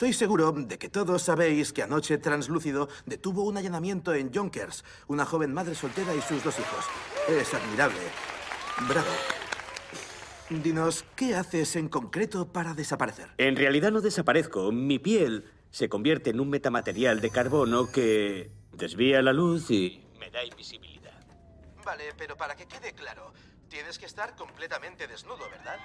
Estoy seguro de que todos sabéis que anoche Translúcido detuvo un allanamiento en Yonkers, una joven madre soltera y sus dos hijos. Es admirable. Bravo. Dinos, ¿qué haces en concreto para desaparecer? En realidad no desaparezco. Mi piel se convierte en un metamaterial de carbono que desvía la luz y me da invisibilidad. Vale, pero para que quede claro, tienes que estar completamente desnudo, ¿verdad?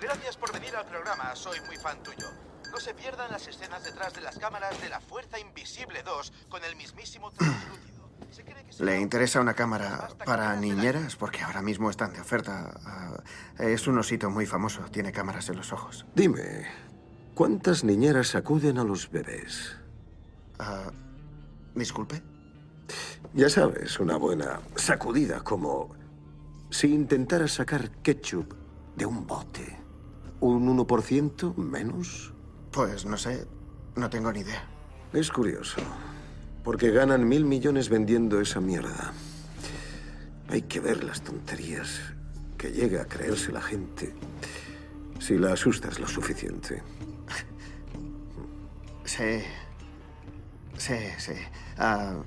Gracias por venir al programa, soy muy fan tuyo. No se pierdan las escenas detrás de las cámaras de la Fuerza Invisible 2 con el mismísimo ¿Le interesa una cámara para niñeras? Porque ahora mismo están de oferta. Ah, es un osito muy famoso. Tiene cámaras en los ojos. Dime, ¿cuántas niñeras acuden a los bebés? Ah, Disculpe. Ya sabes, una buena sacudida como si intentaras sacar ketchup de un bote. ¿Un 1% menos? Pues no sé. No tengo ni idea. Es curioso, porque ganan mil millones vendiendo esa mierda. Hay que ver las tonterías que llega a creerse la gente si la asustas lo suficiente. Sí. Sí, sí. Ah,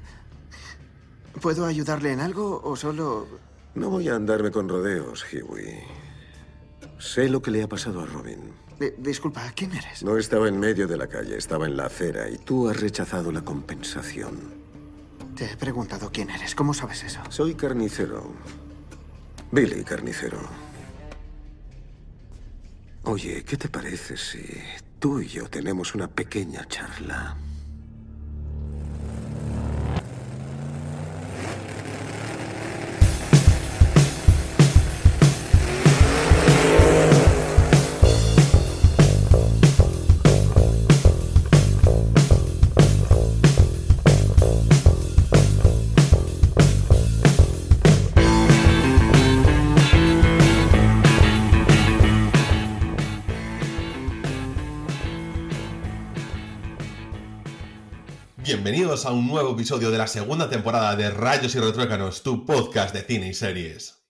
¿Puedo ayudarle en algo o solo... No voy a andarme con rodeos, Huey. Sé lo que le ha pasado a Robin. Di- disculpa, ¿quién eres? No estaba en medio de la calle, estaba en la acera y tú has rechazado la compensación. Te he preguntado quién eres. ¿Cómo sabes eso? Soy carnicero. Billy Carnicero. Oye, ¿qué te parece si tú y yo tenemos una pequeña charla? A un nuevo episodio de la segunda temporada de Rayos y Retruécanos, tu podcast de cine y series.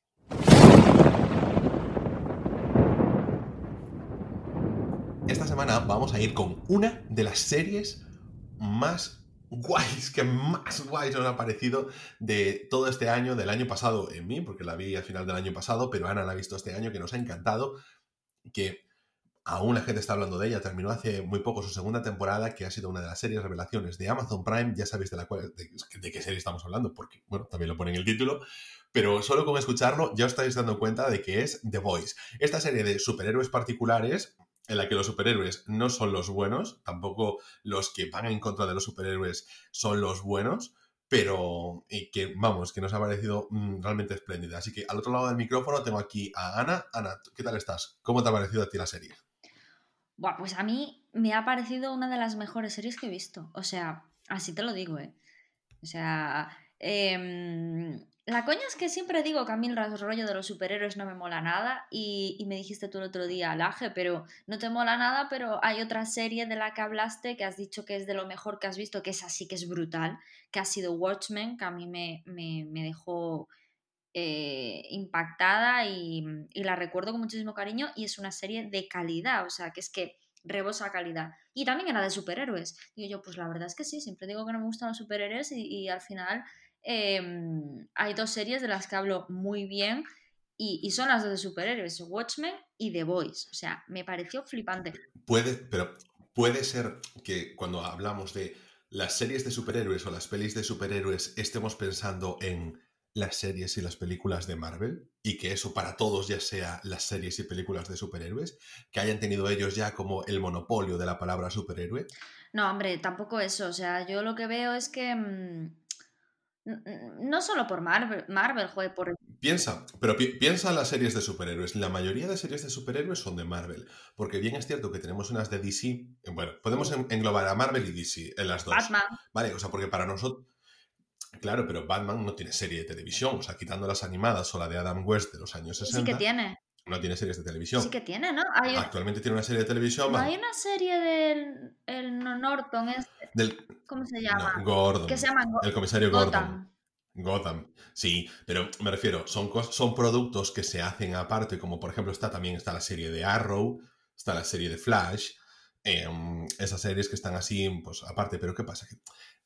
Esta semana vamos a ir con una de las series más guays, que más guays nos ha parecido de todo este año, del año pasado en mí, porque la vi al final del año pasado, pero Ana la ha visto este año, que nos ha encantado, que aún la gente está hablando de ella, terminó hace muy poco su segunda temporada, que ha sido una de las series revelaciones de Amazon Prime, ya sabéis de, la cual, de, qué serie estamos hablando, porque, bueno, también lo pone en el título, pero solo con escucharlo ya os estáis dando cuenta de que es The Voice. Esta serie de superhéroes particulares, en la que los superhéroes no son los buenos, tampoco los que van en contra de los superhéroes son los buenos, pero que, vamos, que nos ha parecido mm, realmente espléndida. Así que al otro lado del micrófono tengo aquí a Ana. Ana, ¿qué tal estás? ¿Cómo te ha parecido a ti la serie? Buah, pues a mí me ha parecido una de las mejores series que he visto. O sea, así te lo digo, ¿eh? O sea, em, la coña es que siempre digo que a mí el rollo de los superhéroes no me mola nada y, y me dijiste tú el otro día, Laje, pero no te mola nada, pero hay otra serie de la que hablaste que has dicho que es de lo mejor que has visto, que es así que es brutal, que ha sido Watchmen, que a mí me, me, me dejó eh, impactada y, y la recuerdo con muchísimo cariño y es una serie de calidad, o sea, que es que rebosa calidad. Y también era de superhéroes. Digo yo, pues la verdad es que sí, siempre digo que no me gustan los superhéroes y, al final eh, hay dos series de las que hablo muy bien y, son las de superhéroes, Watchmen y The Voice. O sea, me pareció flipante. Puede, pero puede ser que cuando hablamos de las series de superhéroes o las pelis de superhéroes estemos pensando en las series y las películas de Marvel y que eso para todos ya sea las series y películas de superhéroes, que hayan tenido ellos ya como el monopolio de la palabra superhéroe. No, hombre, tampoco eso. O sea, yo lo que veo es que mmm, no solo por Marvel, Marvel joder, por... Piensa, pero pi piensa en las series de superhéroes. La mayoría de series de superhéroes son de Marvel, porque bien es cierto que tenemos unas de DC, bueno, podemos englobar a Marvel y DC en las dos. Batman. Vale, o sea, porque para nosotros Claro, pero Batman no tiene serie de televisión, o sea, quitando las animadas o la de Adam West de los años 60. Sí que tiene. No tiene series de televisión. Sí que tiene, ¿no? Hay un... Actualmente tiene una serie de televisión. No, hay una serie del el Norton, este. Del... ¿cómo se llama? No, Gordon. Que se llama Go El comisario Gotham. Gordon. Gotham. Sí, pero me refiero, son, son productos que se hacen aparte, como por ejemplo está también está la serie de Arrow, está la serie de Flash, em, esas series que están así, pues aparte, pero ¿qué pasa? Que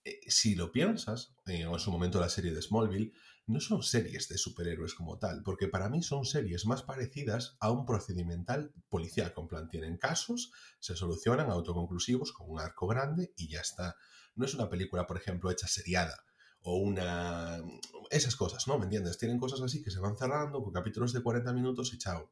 eh, si lo piensas, eh, o en su momento la serie de Smallville, no son series de superhéroes como tal, porque para mí son series más parecidas a un procedimental policial, con plan tienen casos, se solucionan autoconclusivos con un arco grande y ya está. No es una película, por ejemplo, hecha seriada o una... esas cosas, ¿no? ¿Me entiendes? Tienen cosas así que se van cerrando con capítulos de 40 minutos y chao.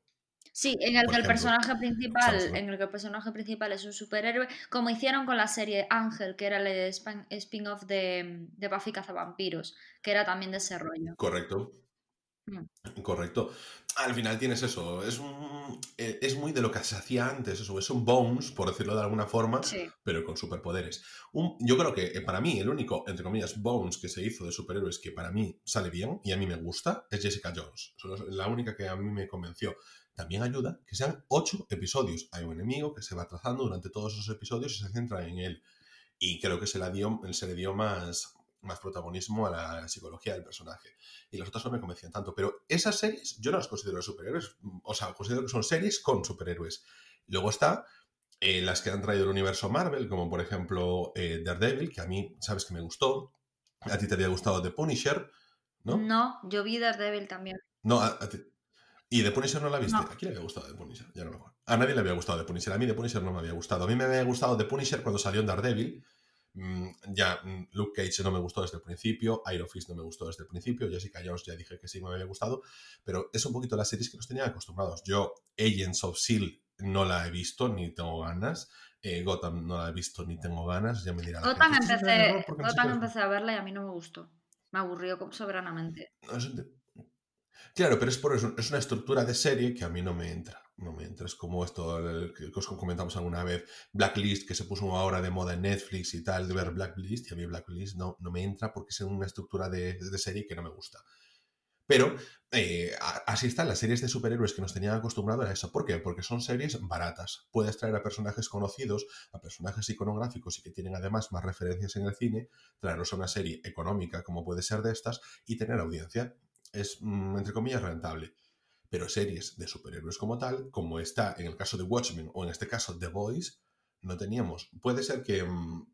Sí, en el Por que el personaje principal, en el que el personaje principal es un superhéroe, como hicieron con la serie Ángel, que era el spin- spin-off de, de Buffy Cazavampiros, que era también de ese rollo. Correcto. Mm. Correcto. Al final tienes eso. Es, un, eh, es muy de lo que se hacía antes. Eso es un Bones, por decirlo de alguna forma, Sí. pero con superpoderes. Un- yo creo que eh, para mí el único, entre comillas, Bones que se hizo de superhéroes que para mí sale bien y a mí me gusta es Jessica Jones. Es la única que a mí me convenció. También ayuda que sean ocho episodios. Hay un enemigo que se va trazando durante todos esos episodios y se centra en él. Y creo que se, la dio, se le dio más, más protagonismo a la psicología del personaje. Y las otras no me convencían tanto. Pero esas series yo no las considero superhéroes. O sea, considero que son series con superhéroes. Luego está eh, las que han traído el universo Marvel, como por ejemplo eh, Daredevil, que a mí, sabes que me gustó. A ti te había gustado The Punisher, ¿no? No, yo vi Daredevil también. No, a, a ti- ¿Y The Punisher no la viste? No. ¿A quién le había gustado The Punisher? Ya no me acuerdo. A nadie le había gustado The Punisher. A mí The Punisher no me había gustado. A mí me había gustado The Punisher cuando salió en Daredevil. Mm, ya, mm, Luke Cage no me gustó desde el principio. Iron Fist no me gustó desde el principio. Jessica Jones ya dije que sí me había gustado. Pero es un poquito las series que nos tenían acostumbrados. Yo, Agents of S.H.I.E.L.D. no la he visto ni tengo ganas. Eh, Gotham no la he visto ni tengo ganas. Ya me dirá Gotham gente, "Es un gran empecé, error porque no sé Gotham qué". empecé a verla y a mí no me gustó. Me aburrió soberanamente. No, es un- Claro, pero es por eso, es una estructura de serie que a mí no me entra. No me entra. Es como esto el que os comentamos alguna vez, Blacklist, que se puso ahora de moda en Netflix y tal, de ver Blacklist, y a mí Blacklist no, no me entra porque es una estructura de, de serie que no me gusta. Pero eh, así están las series de superhéroes que nos tenían acostumbrado a eso. ¿Por qué? Porque son series baratas. Puedes traer a personajes conocidos, a personajes iconográficos y que tienen además más referencias en el cine, traerlos a una serie económica como puede ser de estas y tener audiencia. Es, mm, entre comillas, rentable. Pero series de superhéroes como tal, como está en el caso de Watchmen o en este caso The Boys, no teníamos. Puede ser que mm,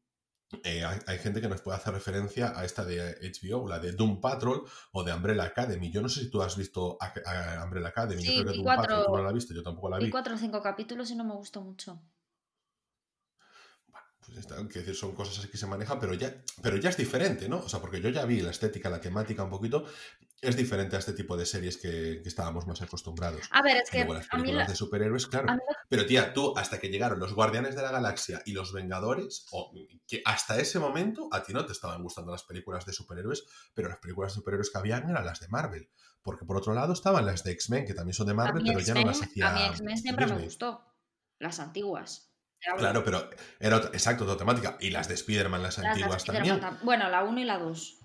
eh, hay, hay gente que nos puede hacer referencia a esta de HBO, la de Doom Patrol o de Umbrella Academy. Yo no sé si tú has visto a, a Umbrella Academy. Sí, yo creo que Doom cuatro- Patrol tú no la viste, yo tampoco la vi. Vi cuatro o cinco capítulos y no me gustó mucho. Pues está, decir, son cosas así que se manejan, pero ya, pero ya es diferente, ¿no? O sea, porque yo ya vi la estética, la temática un poquito, es diferente a este tipo de series que, que estábamos más acostumbrados. A ver, es que las a mí de superhéroes, claro. mí Pero tía, tú, hasta que llegaron los Guardianes de la Galaxia y los Vengadores, o que hasta ese momento a ti no te estaban gustando las películas de superhéroes, pero las películas de superhéroes que habían eran las de Marvel. Porque por otro lado estaban las de X-Men, que también son de Marvel, pero ya no las hacía. a mí X-Men siempre me gustó. Las antiguas. Claro, pero era otra- exacto, otra temática. Y las de Spider-Man, las las de antiguas Spider-Man también. tam- Bueno, la 1 y la 2.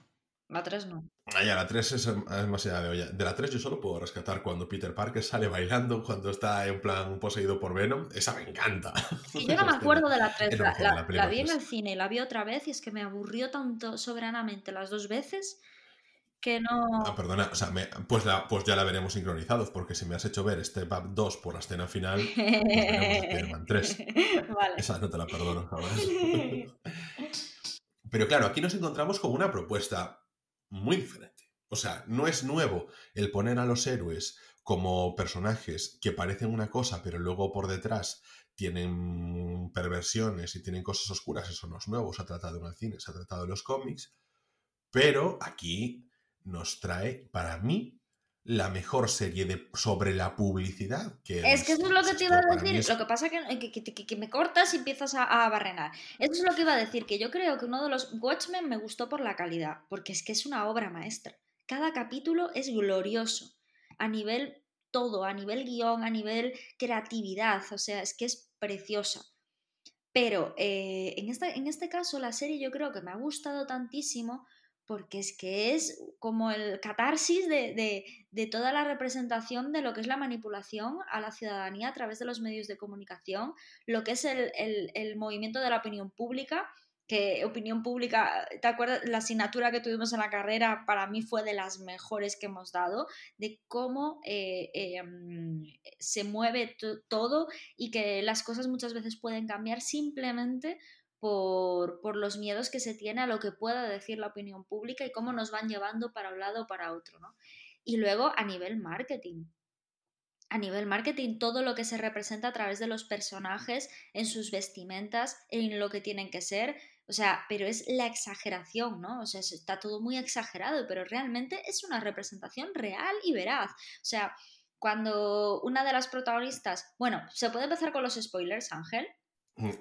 La 3 no. Ah, ya, la 3 es, es más allá de olla. De la 3 yo solo puedo rescatar cuando Peter Parker sale bailando, cuando está en plan poseído por Venom. Esa me encanta. Y yo no me acuerdo de la 3. Es lo La, la- la la película vi en el cine la vi otra vez y es que me aburrió tanto soberanamente las dos veces que no... Ah, perdona, o sea, me- pues, la, pues ya la veremos sincronizados, porque si me has hecho ver Step Up 2 por la escena final, pues veremos Spider-Man 3. vale. Esa no te la perdono, jamás. Pero claro, aquí nos encontramos con una propuesta muy diferente. O sea, no es nuevo el poner a los héroes como personajes que parecen una cosa, pero luego por detrás tienen perversiones y tienen cosas oscuras. Eso no es nuevo, se ha tratado en el cine, se ha tratado en los cómics. Pero aquí nos trae, para mí, la mejor serie de, sobre la publicidad que Es que eso es lo que te iba a decir. es- Lo que pasa que, que, que- que- que me cortas y empiezas a, a barrenar. Eso es lo que iba a decir, que yo creo que uno de los Watchmen me gustó por la calidad, porque es que es una obra maestra. Cada capítulo es glorioso, a nivel todo, a nivel guion, a nivel creatividad, o sea, es que es preciosa. Pero eh, en, esta, en este caso la serie yo creo que me ha gustado tantísimo porque es que es como el catarsis de, de- de toda la representación de lo que es la manipulación a la ciudadanía a través de los medios de comunicación, lo que es el, el- el movimiento de la opinión pública que opinión pública, ¿te acuerdas? La asignatura que tuvimos en la carrera para mí fue de las mejores que hemos dado, de cómo eh, em, se mueve todo y que las cosas muchas veces pueden cambiar simplemente por, los miedos que se tiene a lo que pueda decir la opinión pública y cómo nos van llevando para un lado o para otro, ¿no? Y luego a nivel marketing. A nivel marketing, todo lo que se representa a través de los personajes, en sus vestimentas, en lo que tienen que ser, o sea, pero es la exageración, ¿no? O sea, está todo muy exagerado, pero realmente es una representación real y veraz. O sea, cuando una de las protagonistas, bueno, ¿se puede empezar con los spoilers, Ángel?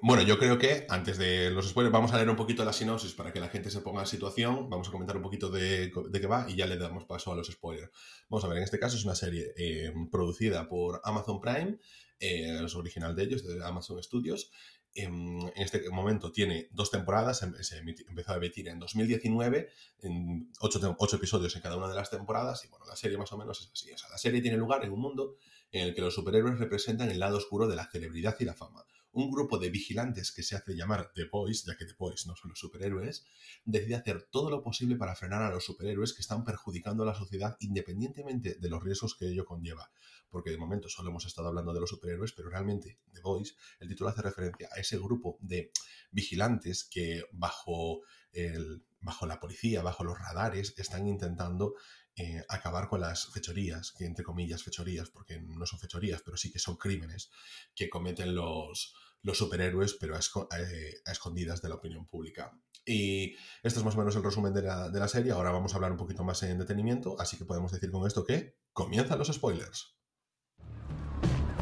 Bueno, yo creo que antes de los spoilers vamos a leer un poquito la sinopsis para que la gente se ponga en situación, vamos a comentar un poquito de, qué va y ya le damos paso a los spoilers. Vamos a ver, en este caso es una serie eh, producida por Amazon Prime, eh, es original de ellos, de Amazon Studios, en, este momento tiene dos temporadas, em, se empezó a emitir en 2019, en ocho, ocho, episodios en cada una de las temporadas, y bueno, la serie más o menos es así. O sea, la serie tiene lugar en un mundo en el que los superhéroes representan el lado oscuro de la celebridad y la fama un grupo de vigilantes que se hace llamar The Boys, ya que The Boys no son los superhéroes, decide hacer todo lo posible para frenar a los superhéroes que están perjudicando a la sociedad independientemente de los riesgos que ello conlleva. Porque de momento solo hemos estado hablando de los superhéroes, pero realmente The Boys, el título hace referencia a ese grupo de vigilantes que bajo, el, bajo la policía, bajo los radares, están intentando eh, acabar con las fechorías, que entre comillas fechorías, porque no son fechorías, pero sí que son crímenes que cometen los, los superhéroes, pero eh, a, escondidas de la opinión pública. Y esto es más o menos el resumen de la, de la serie. Ahora vamos a hablar un poquito más en detenimiento, así que podemos decir con esto que comienzan los spoilers.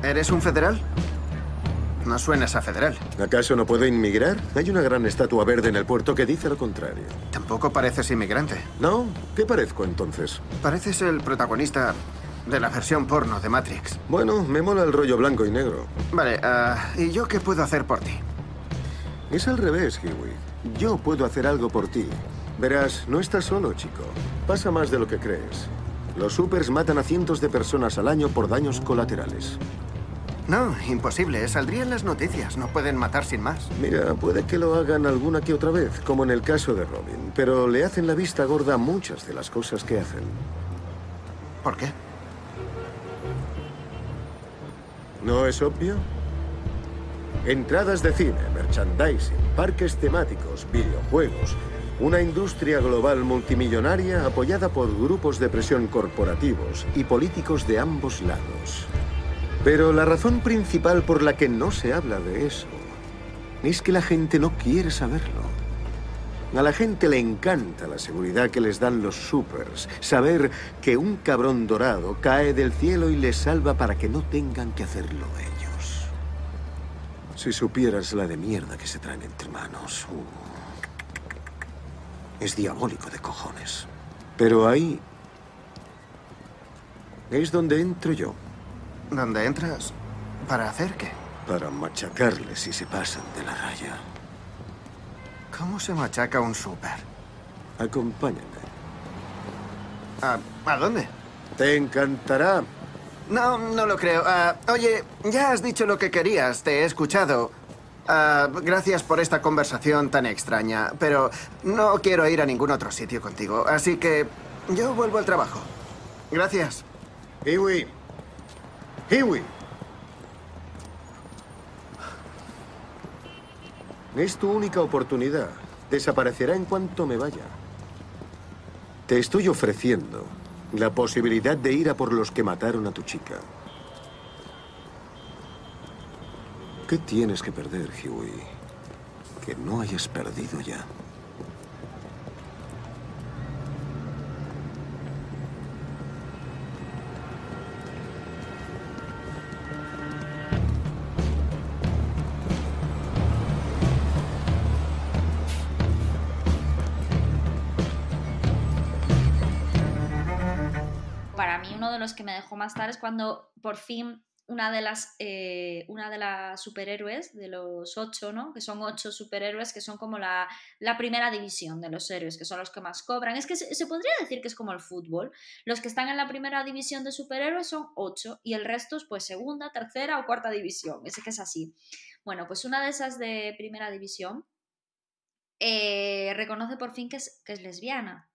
¿Eres un federal? No suenas a federal. ¿Acaso no puedo inmigrar? Hay una gran estatua verde en el puerto que dice lo contrario. Tampoco pareces inmigrante. ¿No? ¿Qué parezco entonces? Pareces el protagonista de la versión porno de Matrix. Bueno, me mola el rollo blanco y negro. Vale, ah, ¿y yo qué puedo hacer por ti? Es al revés, Kiwi. Yo puedo hacer algo por ti. Verás, no estás solo, chico. Pasa más de lo que crees. Los supers matan a cientos de personas al año por daños colaterales. No, imposible. Saldría en las noticias. No pueden matar sin más. Mira, puede que lo hagan alguna que otra vez, como en el caso de Robin. Pero le hacen la vista gorda a muchas de las cosas que hacen. ¿Por qué? ¿No es obvio? Entradas de cine, merchandising, parques temáticos, videojuegos, una industria global multimillonaria apoyada por grupos de presión corporativos y políticos de ambos lados. Pero la razón principal por la que no se habla de eso es que la gente no quiere saberlo. A la gente le encanta la seguridad que les dan los supers, saber que un cabrón dorado cae del cielo y les salva para que no tengan que hacerlo ellos. Si supieras la de mierda que se traen entre manos. Uh, es diabólico de cojones. Pero ahí es donde entro yo. ¿Dónde entras? ¿Para hacer qué? Para machacarles si se pasan de la raya. ¿Cómo se machaca un súper? Acompáñame. ¿A, ¿A, dónde? Te encantará. No, no lo creo. Ah, oye, ya has dicho lo que querías, te he escuchado. Ah, gracias por esta conversación tan extraña, pero no quiero ir a ningún otro sitio contigo, así que yo vuelvo al trabajo. Gracias. Iwi, Hiwi. Es tu única oportunidad. Desaparecerá en cuanto me vaya. Te estoy ofreciendo la posibilidad de ir a por los que mataron a tu chica. ¿Qué tienes que perder, Huey? Que no hayas perdido ya. Los que me dejó más tarde es cuando por fin una de las, eh, una de las superhéroes, de los ocho, ¿no? Que son ocho superhéroes que son como la, primera división de los héroes, que son los que más cobran. Es que se, podría decir que es como el fútbol. Los que están en la primera división de superhéroes son ocho y el resto es pues segunda, tercera o cuarta división. Es que es así. Bueno, pues una de esas de primera división eh, reconoce por fin que es, que es lesbiana.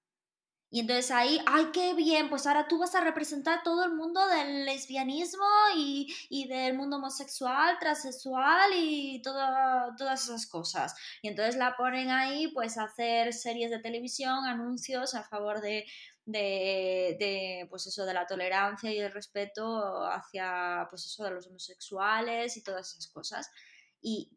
Y entonces ahí, ¡ay, qué bien! Pues ahora tú vas a representar todo el mundo del lesbianismo y, y del mundo homosexual, transexual y toda- todas esas cosas. Y entonces la ponen ahí, pues, a hacer series de televisión, anuncios a favor de, de, de, pues eso, de la tolerancia y el respeto hacia, pues eso, de los homosexuales y todas esas cosas. Y,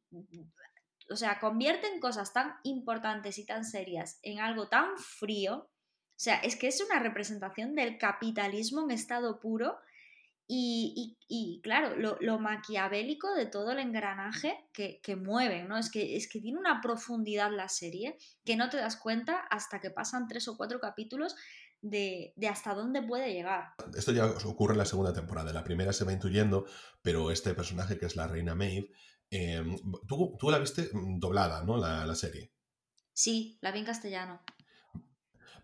o sea, convierten cosas tan importantes y tan serias en algo tan frío. O sea, es que es una representación del capitalismo en estado puro y, y- y, claro, lo, lo maquiavélico de todo el engranaje que, que mueven, ¿no? Es que, es que tiene una profundidad la serie que no te das cuenta hasta que pasan tres o cuatro capítulos de, de hasta dónde puede llegar. Esto ya ocurre en la segunda temporada. La primera se va intuyendo, pero este personaje que es la reina Maeve, eh, tú, tú la viste mm, doblada, ¿no? La, la serie. Sí, la vi en castellano.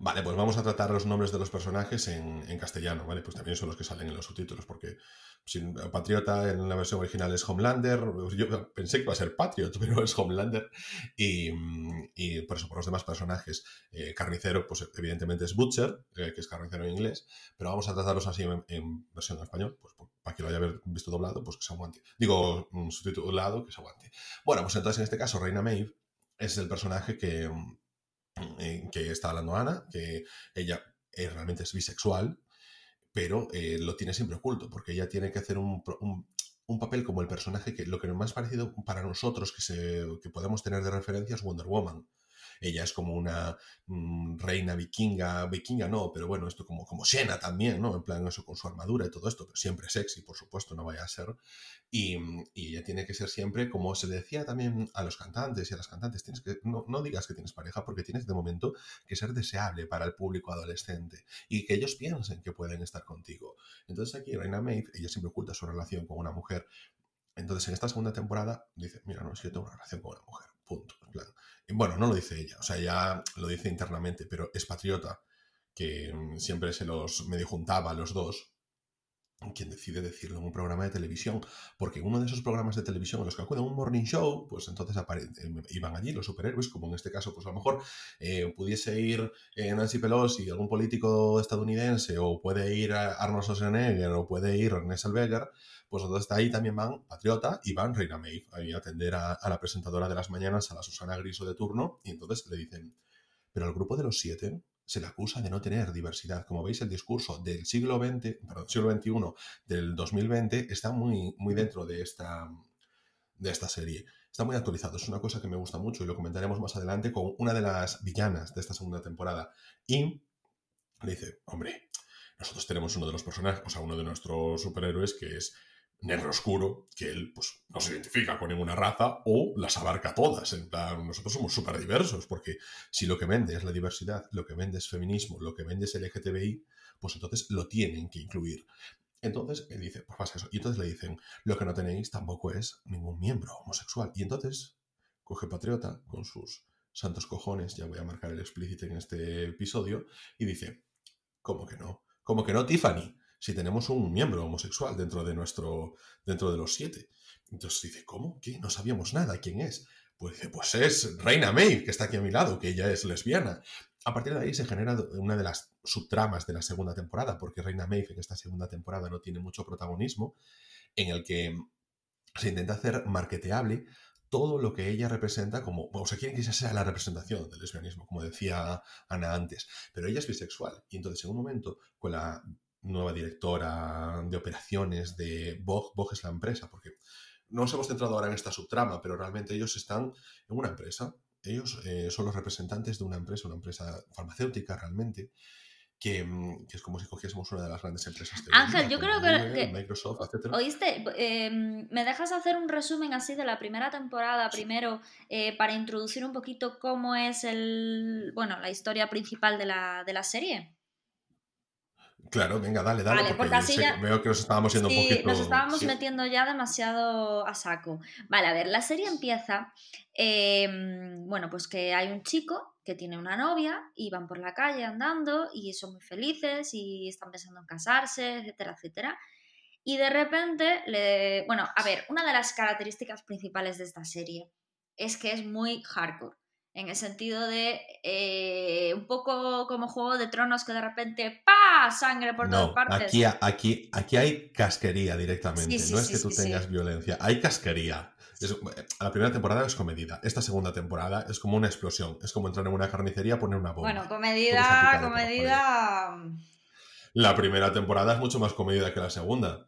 Vale, pues vamos a tratar los nombres de los personajes en, castellano, ¿vale? Pues también son los que salen en los subtítulos, porque sin, Patriota en la versión original es Homelander, yo pensé que iba a ser Patriot, pero es Homelander, y, y por eso, por los demás personajes, eh, Carnicero, pues evidentemente es Butcher, eh, que es Carnicero en inglés, pero vamos a tratarlos así en, versión en español, pues para que lo haya visto doblado, pues que se aguante. Digo, mm, subtitulado, que se aguante. Bueno, pues entonces en este caso, Reina Maeve es el personaje que... eh, que está hablando Ana, que ella eh, realmente es bisexual, pero eh, lo tiene siempre oculto, porque ella tiene que hacer un, un- un papel como el personaje que lo que más parecido para nosotros que, se, que podemos tener de referencia es Wonder Woman. Ella es como una mm, reina vikinga, vikinga no, pero bueno, esto como, como Xena también, ¿no? En plan eso con su armadura y todo esto, pero siempre sexy, por supuesto, no vaya a ser. Y, y ella tiene que ser siempre, como se decía también a los cantantes y a las cantantes, tienes que, no, no digas que tienes pareja porque tienes de momento que ser deseable para el público adolescente y que ellos piensen que pueden estar contigo. Entonces aquí Reina Maeve, ella siempre oculta su relación con una mujer. Entonces en esta segunda temporada dice, mira, no, es que yo tengo una relación con una mujer, punto. En plan, bueno, no lo dice ella, o sea, ya lo dice internamente, pero es patriota, que mm, siempre se los medio juntaba a los dos, quien decide decirlo en un programa de televisión, porque en uno de esos programas de televisión en los que acude un morning show, pues entonces eh, iban allí los superhéroes, como en este caso, pues a lo mejor eh, pudiese ir eh, Nancy Pelosi, algún político estadounidense, o puede ir Arnold Schwarzenegger, o puede ir René Zellweger, pues entonces ahí también van Patriota y van Reina Maeve, a atender a, a la presentadora de las mañanas, a la Susana Griso de turno, y entonces le dicen, pero al grupo de los siete se le acusa de no tener diversidad. Como veis, el discurso del siglo XX, perdón, siglo XXI del 2020 está muy, muy dentro de esta, de esta serie. Está muy actualizado. Es una cosa que me gusta mucho y lo comentaremos más adelante con una de las villanas de esta segunda temporada. Y le dice, hombre, nosotros tenemos uno de los personajes, o sea, uno de nuestros superhéroes que es negro oscuro, que él pues no se identifica con ninguna raza o las abarca todas. En plan, nosotros somos súper diversos, porque si lo que vende es la diversidad, lo que vende es feminismo, lo que vende es LGTBI, pues entonces lo tienen que incluir. Entonces él dice, pues pasa eso. Y entonces le dicen, lo que no tenéis tampoco es ningún miembro homosexual. Y entonces coge Patriota con sus santos cojones, ya voy a marcar el explícito en este episodio, y dice, ¿cómo que no? ¿Cómo que no, Tiffany? Si tenemos un miembro homosexual dentro de nuestro, dentro de los siete. Entonces dice, ¿cómo? ¿Qué? No sabíamos nada. ¿Quién es? Pues dice, pues es Reina Maeve, que está aquí a mi lado, que ella es lesbiana. A partir de ahí se genera una de las subtramas de la segunda temporada, porque Reina Maeve en esta segunda temporada no tiene mucho protagonismo, en el que se intenta hacer marketeable todo lo que ella representa como, o sea, quieren que esa sea la representación del lesbianismo, como decía Ana antes, pero ella es bisexual y entonces en un momento con la nueva directora de operaciones de Vogue, Vogue es la empresa, porque no nos hemos centrado ahora en esta subtrama, pero realmente ellos están en una empresa, ellos eh, son los representantes de una empresa, una empresa farmacéutica realmente, que, mm, que, es como si cogiésemos una de las grandes empresas de Ángel, yo creo Google, que, Microsoft, etc. ¿Oíste? Eh, ¿Me dejas hacer un resumen así de la primera temporada primero eh, para introducir un poquito cómo es el, bueno, la historia principal de la, de la serie? Claro, venga, dale, dale, Vale, porque, porque así ya- veo que nos estábamos yendo Sí, un poquito... nos estábamos sí. metiendo ya demasiado a saco. Vale, a ver, la serie empieza, eh, bueno, pues que hay un chico que tiene una novia y van por la calle andando y son muy felices y están pensando en casarse, etcétera, etcétera. Y de repente, le... bueno, a ver, una de las características principales de esta serie es que es muy hardcore. En el sentido de eh, un poco como Juego de Tronos que de repente ¡pa! sangre por todas partes. aquí, aquí, aquí hay casquería directamente. Sí, sí, no es que tú tengas violencia, hay casquería. Es- la primera temporada es comedida. Esta segunda temporada es como una explosión. Es como entrar en una carnicería, poner una bomba. Bueno, comedida, comedida. La primera temporada es mucho más comedida que la segunda.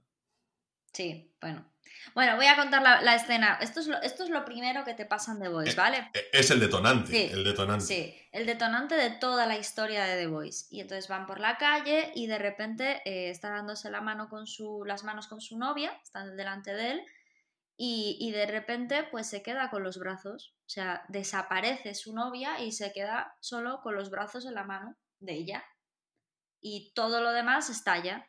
Sí, bueno. Bueno, voy a contar la, la escena. Esto es, lo, esto es lo primero que te pasan de Voice, Eh, ¿vale? E- Es el detonante. Sí, el detonante. Sí, el detonante de toda la historia de The Voice. Y entonces van por la calle y de repente eh, está dándose la mano con su, las manos con su novia, están delante de él, y, y de repente pues se queda con los brazos. O sea, desaparece su novia y se queda solo con los brazos en la mano de ella. Y todo lo demás estalla.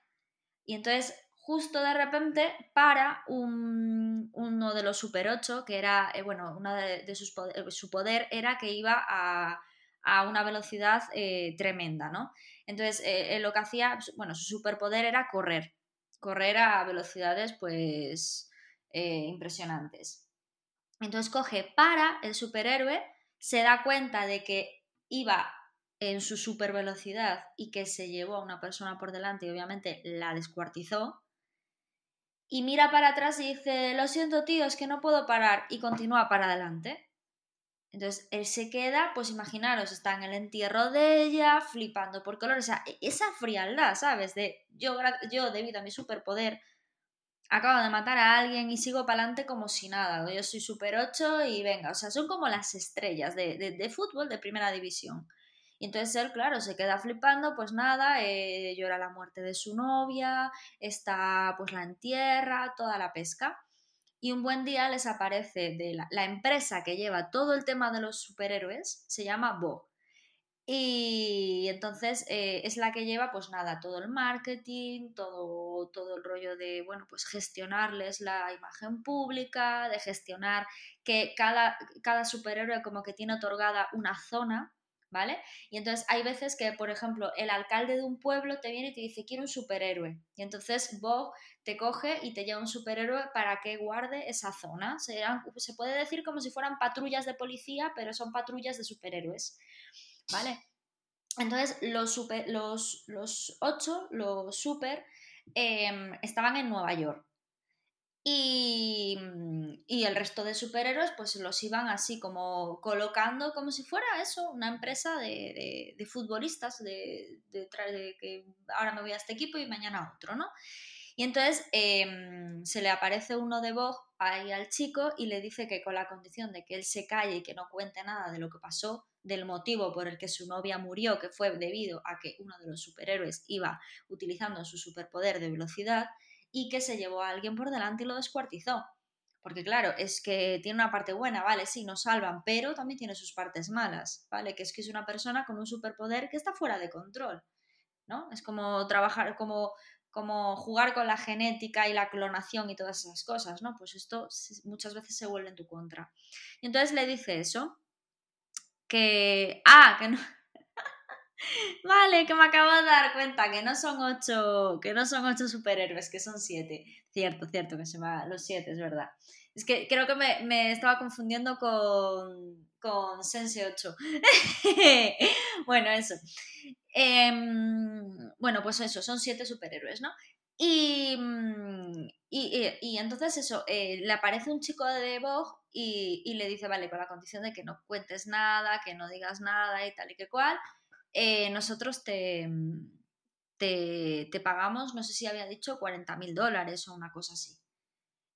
Y entonces, justo de repente, para un- uno de los Super 8, que era, eh, bueno, una de, sus poder, su poder era que iba a, a una velocidad eh, tremenda, ¿no? Entonces, eh, lo que hacía, bueno, su superpoder era correr, correr a velocidades, pues, eh, impresionantes. Entonces coge, para el superhéroe, se da cuenta de que iba en su super velocidad y que se llevó a una persona por delante y obviamente la descuartizó. Y mira para atrás y dice, lo siento tío, es que no puedo parar y continúa para adelante. Entonces él se queda, pues imaginaros, está en el entierro de ella, flipando por color. O sea, e- esa frialdad, ¿sabes? De yo, yo debido a mi superpoder, acabo de matar a alguien y sigo para adelante como si nada. Yo soy super 8 y venga, o sea, son como las estrellas de, de- de fútbol de primera división. Y entonces él, claro, se queda flipando, pues nada, eh, llora la muerte de su novia, está, pues la entierra, toda la pesca. Y un buen día les aparece de la, empresa que lleva todo el tema de los superhéroes, se llama Bo. Y entonces eh, es la que lleva, pues nada, todo el marketing, todo, todo el rollo de, bueno, pues gestionarles la imagen pública, de gestionar que cada, cada superhéroe como que tiene otorgada una zona, ¿vale? Y entonces hay veces que, por ejemplo, el alcalde de un pueblo te viene y te dice, quiero un superhéroe. Y entonces Bo te coge y te lleva un superhéroe para que guarde esa zona. Se puede decir como si fueran patrullas de policía, pero son patrullas de superhéroes. ¿Vale? Entonces, los, ocho, los super, eh, estaban en Nueva York. Y, y, el resto de superhéroes, pues los iban así como colocando como si fuera eso, una empresa de, de, futbolistas, de, de, que ahora me voy a este equipo y mañana a otro, ¿no? Y entonces eh, se le aparece uno de Vogue ahí al chico y le dice que con la condición de que él se calle y que no cuente nada de lo que pasó, del motivo por el que su novia murió, que fue debido a que uno de los superhéroes iba utilizando su superpoder de velocidad y que se llevó a alguien por delante y lo descuartizó. Porque claro, es que tiene una parte buena, vale, sí, nos salvan, pero también tiene sus partes malas, ¿vale? Que es que es una persona con un superpoder que está fuera de control, ¿no? Es como trabajar, como como jugar con la genética y la clonación y todas esas cosas, ¿no? Pues esto muchas veces se vuelve en tu contra. Y entonces le dice eso, que... Ah, que no... vale, que me acabo de dar cuenta que no son ocho, que no son ocho superhéroes, que son siete. Cierto, cierto, que se llama los siete, es verdad. Es que creo que me, me estaba confundiendo con, con Sense 8. bueno, eso. Eh, bueno, pues eso, son siete superhéroes, ¿no? Y, y, y entonces eso, eh, le aparece un chico de Vogue y, y, le dice, vale, con la condición de que no cuentes nada, que no digas nada y tal y que cual, eh, nosotros te, te, te, pagamos, no sé si había dicho 40 mil dólares o una cosa así.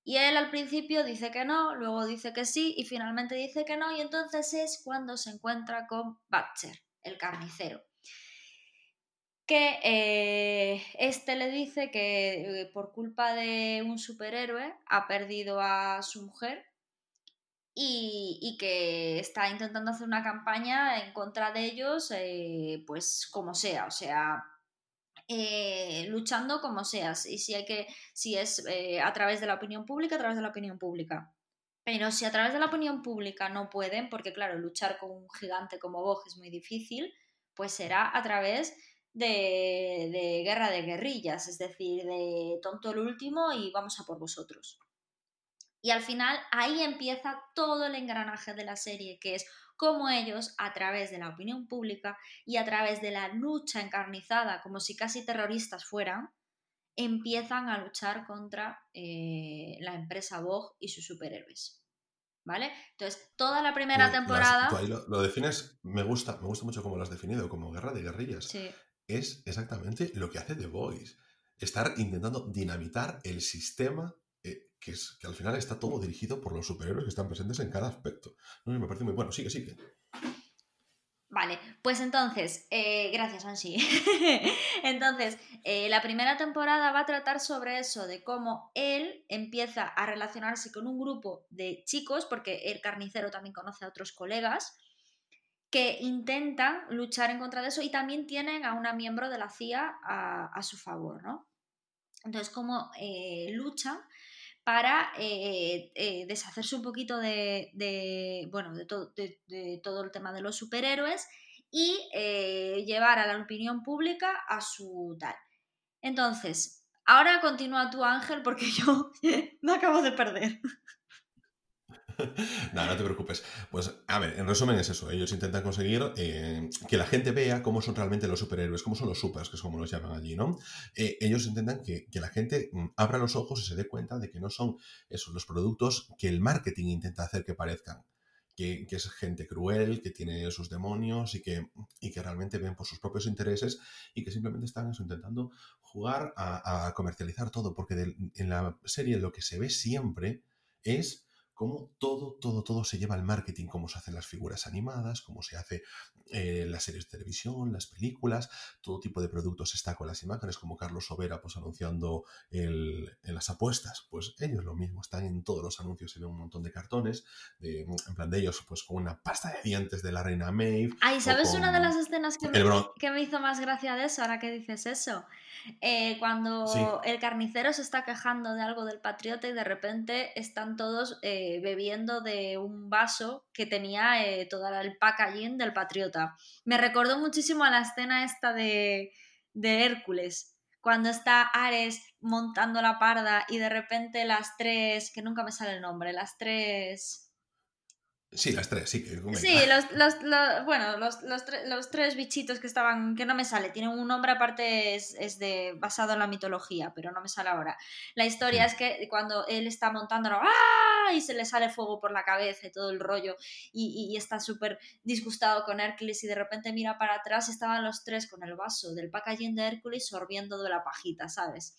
Y él al principio dice que no, luego dice que sí y finalmente dice que no y entonces es cuando se encuentra con Butcher, el carnicero que eh, este le dice que eh, por culpa de un superhéroe ha perdido a su mujer y, que está intentando hacer una campaña en contra de ellos, eh, pues como sea, o sea, eh, luchando como sea, y si hay que, si es eh, a través de la opinión pública, a través de la opinión pública. Pero si a través de la opinión pública no pueden, porque claro, luchar con un gigante como Bog es muy difícil, pues será a través de, de, guerra de guerrillas, es decir, de tonto el último y vamos a por vosotros. Y al final ahí empieza todo el engranaje de la serie, que es cómo ellos, a través de la opinión pública y a través de la lucha encarnizada, como si casi terroristas fueran, empiezan a luchar contra eh, la empresa Vogue y sus superhéroes. ¿Vale? Entonces, toda la primera Tú- temporada. tú ahí lo, lo defines, me gusta, me gusta mucho cómo lo has definido, como guerra de guerrillas. Sí. Es exactamente lo que hace The Voice. Estar intentando dinamitar el sistema que, es, que al final está todo dirigido por los superhéroes que están presentes en cada aspecto. No, me parece muy bueno. Sigue, sigue. Vale, pues entonces, eh, gracias Ansi. entonces, eh, la primera temporada va a tratar sobre eso, de cómo él empieza a relacionarse con un grupo de chicos, porque el carnicero también conoce a otros colegas, que intentan luchar en contra de eso y también tienen a una miembro de la CIA a, su favor, ¿no? Entonces, cómo eh, luchan para eh, eh, deshacerse un poquito de, bueno, de, to- de- de todo el tema de los superhéroes y eh, llevar a la opinión pública a su tal. Entonces, ahora continúa tu Ángel porque yo me acabo de perder. No, no te preocupes. Pues, a ver, en resumen es eso. Ellos intentan conseguir eh, que la gente vea cómo son realmente los superhéroes, cómo son los supers, que es como los llaman allí, ¿no? Eh, ellos intentan que, que la gente mm, abra los ojos y se dé cuenta de que no son esos los productos que el marketing intenta hacer que parezcan. Que, que es gente cruel, que tiene sus demonios y que, y que realmente ven por sus propios intereses y que simplemente están eso, intentando jugar a, comercializar todo, porque en la serie lo que se ve siempre es cómo todo, todo, todo se lleva al marketing, cómo se hacen las figuras animadas, cómo se hace eh, las series de televisión, las películas, todo tipo de productos está con las imágenes, como Carlos Sobera pues anunciando el- en las apuestas, pues ellos lo mismo, están en todos los anuncios, se ven un montón de cartones, de, en plan de ellos pues con una pasta de dientes de la reina Maeve. Ay, ¿sabes una de las escenas que me, bron- que me hizo más gracia de eso, ahora que dices eso? Eh, cuando Sí. el carnicero se está quejando de algo del patriota y de repente están todos eh, bebiendo de un vaso que tenía eh, toda el packaging del patriota. Me recordó muchísimo a la escena esta de, de Hércules. Cuando está Ares montando la parda y de repente las tres, que nunca me sale el nombre, las tres... Sí, las tres, sí. Que. Sí, los, los, los- bueno, los, los, tre- los tres bichitos que estaban, que no me sale, tienen un nombre aparte, es, es de, basado en la mitología, pero no me sale ahora. La historia Mm. es que cuando él está montándolo, ¡ah! y se le sale fuego por la cabeza y todo el rollo, y, y- y está súper disgustado con Hércules, y de repente mira para atrás, y estaban los tres con el vaso del packaging de Hércules sorbiendo de la pajita, ¿sabes?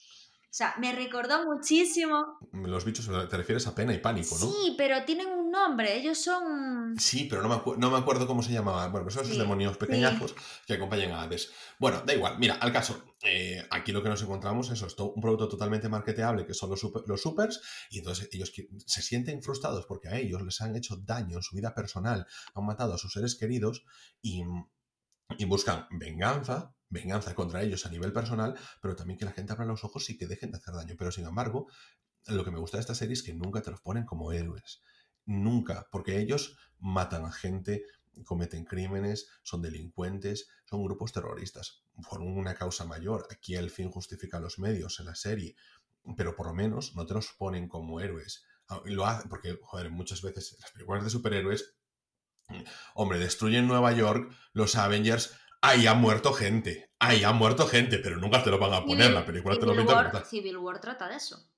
O sea, me recordó muchísimo. Los bichos te refieres a pena y pánico, ¿no? Sí, pero tienen un nombre, ellos son... Sí, pero no me, acu- no me acuerdo cómo se llamaba. Bueno, pues son esos Sí, demonios pequeñajos que acompañan a Hades. Bueno, da igual. Mira, al caso. eh, aquí lo que nos encontramos es esto, un producto totalmente marketeable que son los, super- los supers y entonces ellos se sienten frustrados porque a ellos les han hecho daño en su vida personal, han matado a sus seres queridos y, y buscan venganza, venganza contra ellos a nivel personal, pero también que la gente abra los ojos y que dejen de hacer daño. Pero sin embargo, lo que me gusta de esta serie es que nunca te los ponen como héroes. Nunca, porque ellos matan a gente, cometen crímenes, son delincuentes, son grupos terroristas por una causa mayor. Aquí el fin justifica los medios en la serie, pero por lo menos no te los ponen como héroes. Ah, Lo hacen porque, joder, muchas veces las películas de superhéroes, hombre, destruyen Nueva York, los Avengers, ahí ha muerto gente, ahí ha muerto gente, pero nunca te lo van a poner, Civil- la película te lo Civil pintan War. Civil War trata de eso.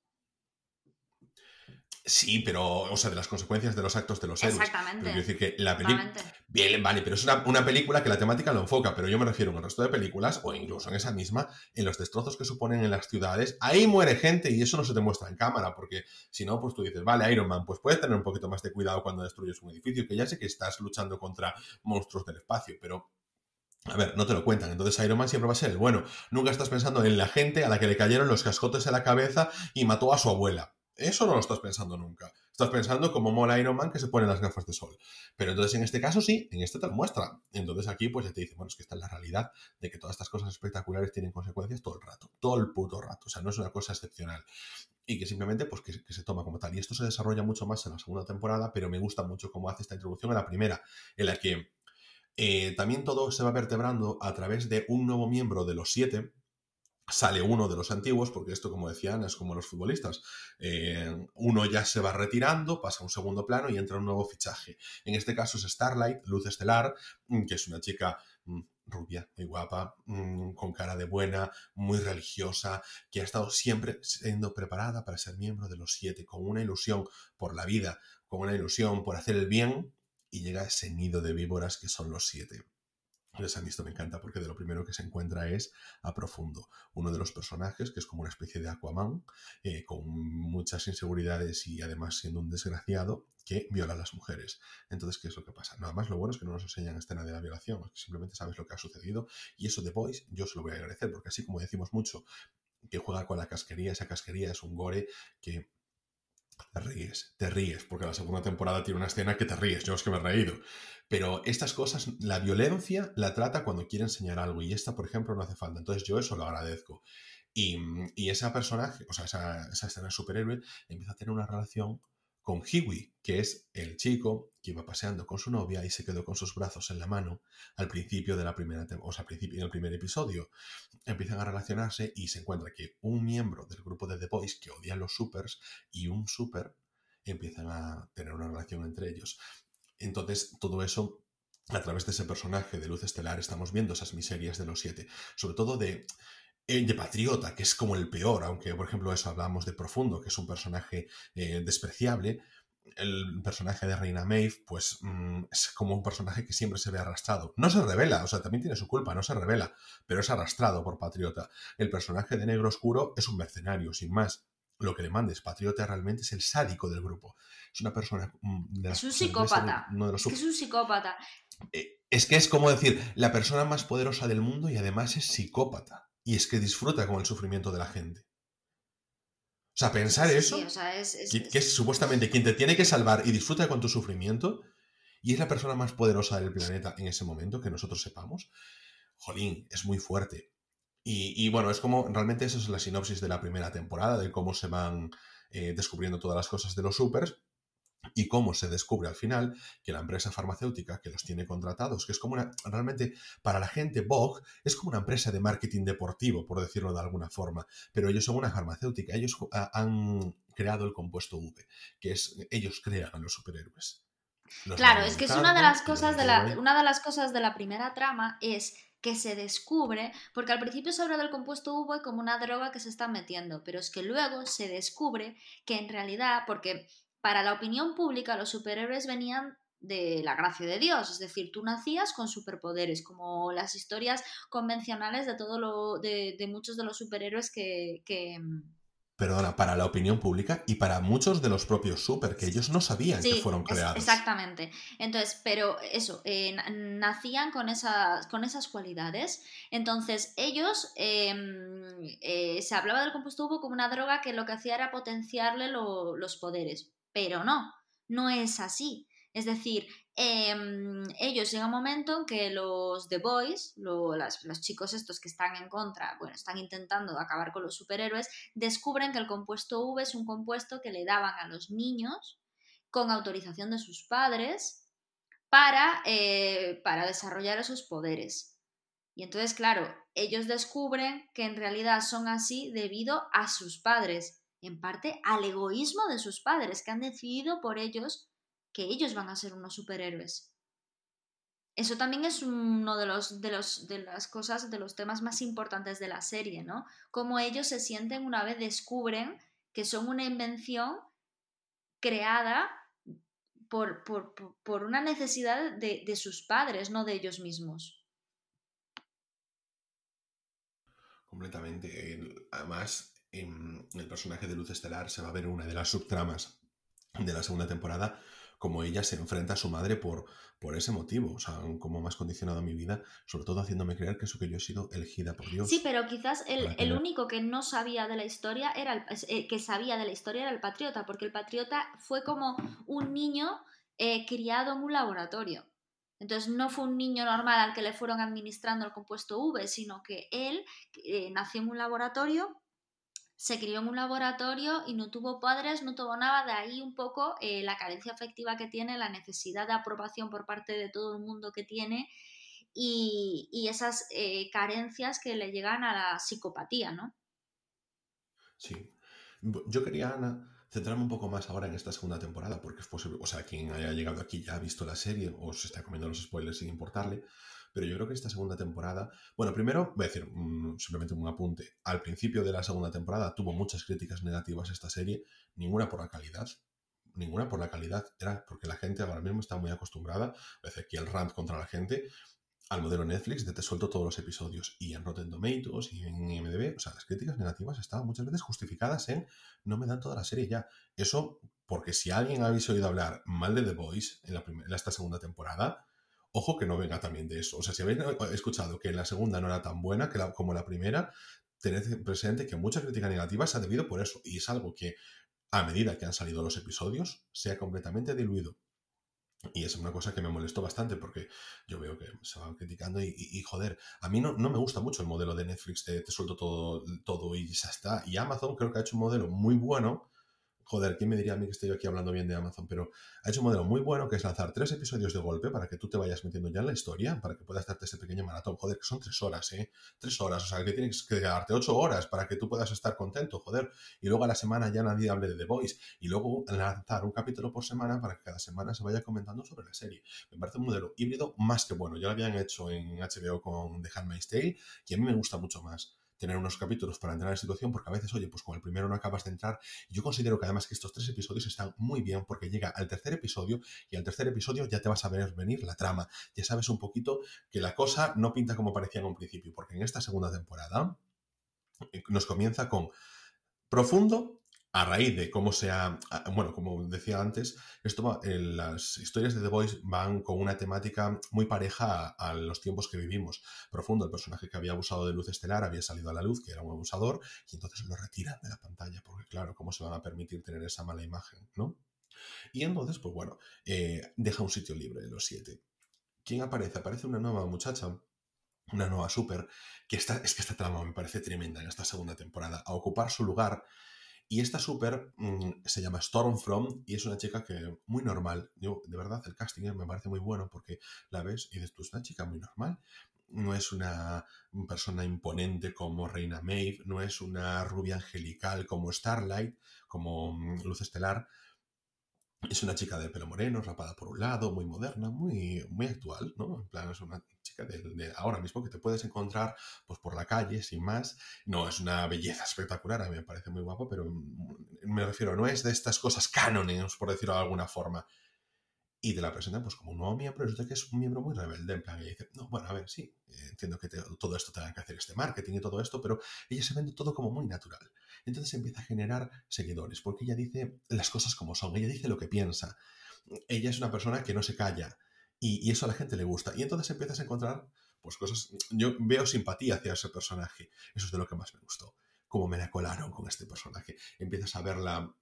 Sí, pero, o sea, de las consecuencias de los actos de los héroes. Exactamente. quiero decir que la película... Exactamente. Bien, vale, pero es una, una película que la temática lo enfoca, pero yo me refiero en el resto de películas, o incluso en esa misma, en los destrozos que suponen en las ciudades, ahí muere gente y eso no se te muestra en cámara, porque si no, pues tú dices, vale, Iron Man, pues puedes tener un poquito más de cuidado cuando destruyes un edificio, que ya sé que estás luchando contra monstruos del espacio, pero... A ver, no te lo cuentan. Entonces Iron Man siempre va a ser el bueno. Nunca estás pensando en la gente a la que le cayeron los cascotes en la cabeza y mató a su abuela. Eso no lo estás pensando nunca. Estás pensando como mola Iron Man que se pone las gafas de sol. Pero entonces en este caso sí, en este te lo muestra. Entonces aquí pues ya te dice, bueno, es que esta es la realidad de que todas estas cosas espectaculares tienen consecuencias todo el rato. Todo el puto rato. O sea, no es una cosa excepcional. Y que simplemente pues que, que se toma como tal. Y esto se desarrolla mucho más en la segunda temporada, pero me gusta mucho cómo hace esta introducción en la primera, en la que eh, también todo se va vertebrando a través de un nuevo miembro de los siete, sale uno de los antiguos, porque esto, como decían, es como los futbolistas. Eh, uno ya se va retirando, pasa a un segundo plano y entra un nuevo fichaje. En este caso es Starlight, Luz Estelar, mm, que es una chica mm, rubia, muy guapa, mm, con cara de buena, muy religiosa, que ha estado siempre siendo preparada para ser miembro de los siete, con una ilusión por la vida, con una ilusión por hacer el bien, y llega ese nido de víboras que son los siete. A mí esto me encanta porque de lo primero que se encuentra es a Profundo, uno de los personajes que es como una especie de Aquaman, eh, con muchas inseguridades y además siendo un desgraciado que viola a las mujeres. Entonces, ¿qué es lo que pasa? Nada más lo bueno es que no nos enseñan escena de la violación, es que simplemente sabes lo que ha sucedido y eso de Boys yo se lo voy a agradecer porque así como decimos mucho que juega con la casquería, esa casquería es un gore que te ríes, te ríes, porque la segunda temporada tiene una escena que te ríes, yo es que me he reído. Pero estas cosas, la violencia la trata cuando quiere enseñar algo y esta, por ejemplo, no hace falta. Entonces yo eso lo agradezco. Y, y ese personaje, o sea, esa, esa escena superhéroe empieza a tener una relación con Hiwi, que es el chico que iba paseando con su novia y se quedó con sus brazos en la mano al principio de la primera, o sea, al principio, en el primer episodio. Empiezan a relacionarse y se encuentra que un miembro del grupo de The Boys que odian los supers y un super empiezan a tener una relación entre ellos. Entonces, todo eso a través de ese personaje de Luz Estelar estamos viendo esas miserias de los siete, sobre todo de eh, de Patriota, que es como el peor, aunque por ejemplo eso hablamos de Profundo, que es un personaje eh, despreciable, el personaje de Reina Maeve, pues mm, es como un personaje que siempre se ve arrastrado. No se revela, o sea, también tiene su culpa, no se revela, pero es arrastrado por Patriota. El personaje de Negro Oscuro es un mercenario, sin más. Lo que le mandes, Patriota realmente es el sádico del grupo. Es una persona... Mm, es un psicópata. es que es un psicópata. Eh, es que es como decir, la persona más poderosa del mundo y además es psicópata y es que disfruta con el sufrimiento de la gente. O sea, pensar eso, que, es supuestamente quien te tiene que salvar y disfruta con tu sufrimiento, y es la persona más poderosa del planeta en ese momento, que nosotros sepamos, jolín, es muy fuerte. Y, y bueno, es como, realmente esa es la sinopsis de la primera temporada, de cómo se van eh, descubriendo todas las cosas de los supers, y cómo se descubre al final que la empresa farmacéutica que los tiene contratados, que es como una, realmente para la gente, Vogue es como una empresa de marketing deportivo, por decirlo de alguna forma, pero ellos son una farmacéutica, ellos han creado el compuesto V, que es, ellos crean a los superhéroes. claro, es que es una de las cosas de la, una de las cosas de la primera trama es que se descubre, porque al principio se habla del compuesto V como una droga que se está metiendo, pero es que luego se descubre que en realidad, porque para la opinión pública los superhéroes venían de la gracia de Dios, es decir, tú nacías con superpoderes, como las historias convencionales de todo lo, de, muchos de los superhéroes que, mm, Perdona, para la opinión pública y para muchos de los propios super, que ellos no sabían que fueron creados. exactamente. Entonces, pero eso, eh, nacían con esas, con esas cualidades. Entonces, ellos, em, eh, se hablaba del compuesto hubo como una droga que lo que hacía era potenciarle los poderes pero no, no es así. Es decir, em, ellos llega un momento en que los The Boys, los chicos estos que están en contra, bueno, están intentando acabar con los superhéroes, descubren que el compuesto V es un compuesto que le daban a los niños con autorización de sus padres para, eh, para desarrollar esos poderes. Y entonces, claro, ellos descubren que en realidad son así debido a sus padres en parte al egoísmo de sus padres, que han decidido por ellos que ellos van a ser unos superhéroes. Eso también es uno de los, de los de las cosas, de los temas más importantes de la serie, ¿no? Cómo ellos se sienten una vez descubren que son una invención creada por, por, una necesidad de, de sus padres, no de ellos mismos. Completamente. Además, el personaje de Luz Estelar se va a ver una de las subtramas de la segunda temporada, como ella se enfrenta a su madre por, por ese motivo, o sea, como más condicionado mi vida, sobre todo haciéndome creer que eso que yo he sido elegida por Dios. Sí, pero quizás el, único que no sabía de la historia era el, eh, que sabía de la historia era el patriota, porque el patriota fue como un niño eh, criado en un laboratorio. Entonces no fue un niño normal al que le fueron administrando el compuesto V, sino que él eh, nació en un laboratorio se crió en un laboratorio y no tuvo padres, no tuvo nada, de ahí un poco eh, la carencia afectiva que tiene, la necesidad de aprobación por parte de todo el mundo que tiene y, y esas eh, carencias que le llegan a la psicopatía, ¿no? Sí. Yo quería, Ana, centrarme un poco más ahora en esta segunda temporada, porque es posible, o sea, quien haya llegado aquí ya ha visto la serie o se está comiendo los spoilers sin importarle, pero yo creo que esta segunda temporada, bueno, primero voy a decir mm, simplemente un apunte, al principio de la segunda temporada tuvo muchas críticas negativas esta serie, ninguna por la calidad, ninguna por la calidad, era porque la gente ahora mismo está muy acostumbrada, a veces aquí el rant contra la gente, al modelo Netflix de te suelto todos los episodios y en Rotten Tomatoes y en IMDb, o sea, las críticas negativas estaban muchas veces justificadas en no me dan toda la serie ya. Eso porque si alguien habéis oído hablar mal de The Voice en, la en esta segunda temporada, ojo que no venga también de eso. O sea, si habéis escuchado que la segunda no era tan buena que como la primera, tened presente que mucha crítica negativa se ha debido por eso y es algo que a medida que han salido los episodios se ha completamente diluido. Y es una cosa que me molestó bastante porque yo veo que se van criticando y, joder, a mí no, no, me gusta mucho el modelo de Netflix de te suelto todo, todo y ya está. Y Amazon creo que ha hecho un modelo muy bueno joder, ¿quién me diría a mí que estoy aquí hablando bien de Amazon? Pero ha hecho un modelo muy bueno que es lanzar tres episodios de golpe para que tú te vayas metiendo ya en la historia, para que puedas darte ese pequeño maratón. Joder, que son tres horas, ¿eh? Tres horas, o sea, que tienes que darte ocho horas para que tú puedas estar contento, joder. Y luego a la semana ya nadie hable de The Voice. Y luego lanzar un capítulo por semana para que cada semana se vaya comentando sobre la serie. Me parece un modelo híbrido más que bueno. Ya lo habían hecho en HBO con The Handmaid's Tale y a mí me gusta mucho más tener unos capítulos para entrar en la situación, porque a veces, oye, pues con el primero no acabas de entrar. Yo considero que además que estos tres episodios están muy bien porque llega al tercer episodio y al tercer episodio ya te vas a ver venir la trama. Ya sabes un poquito que la cosa no pinta como parecía en un principio, porque en esta segunda temporada eh, nos comienza con profundo a raíz de cómo se ha, bueno, como decía antes, esto las historias de The Voice van con una temática muy pareja a, los tiempos que vivimos. Profundo, el personaje que había abusado de luz estelar había salido a la luz, que era un abusador, y entonces lo retiran de la pantalla, porque claro, ¿cómo se van a permitir tener esa mala imagen, no? Y entonces, pues bueno, eh, deja un sitio libre de los siete. ¿Quién aparece? Aparece una nueva muchacha una nueva super, que está, es que esta trama me parece tremenda en esta segunda temporada, a ocupar su lugar y esta super mm, se llama Stormfront y es una chica que muy normal. Yo, de verdad, el casting me parece muy bueno porque la ves y dices, tú es una chica muy normal. No es una persona imponente como Reina Maeve, no es una rubia angelical como Starlight, como mm, Luz Estelar. Es una chica de pelo moreno, rapada por un lado, muy moderna, muy, muy actual, ¿no? En plan, es una chica de, ahora mismo que te puedes encontrar pues, por la calle, sin más. No es una belleza espectacular, a mí me parece muy guapo, pero mm, me refiero, no es de estas cosas cánones, por decirlo de alguna forma. Y te la presentan pues como un nuevo miembro, resulta que es un miembro muy rebelde, en plan, y dice, no, bueno, a ver, sí, entiendo que todo esto tenga que hacer este marketing y todo esto, pero ella se vende todo como muy natural. Entonces empieza a generar seguidores, porque ella dice las cosas como son, ella dice lo que piensa. Ella es una persona que no se calla, y, eso a la gente le gusta. Y entonces empiezas a encontrar pues cosas. Yo veo simpatía hacia ese personaje. Eso es de lo que más me gustó. Cómo me la colaron con este personaje. Empiezas a verla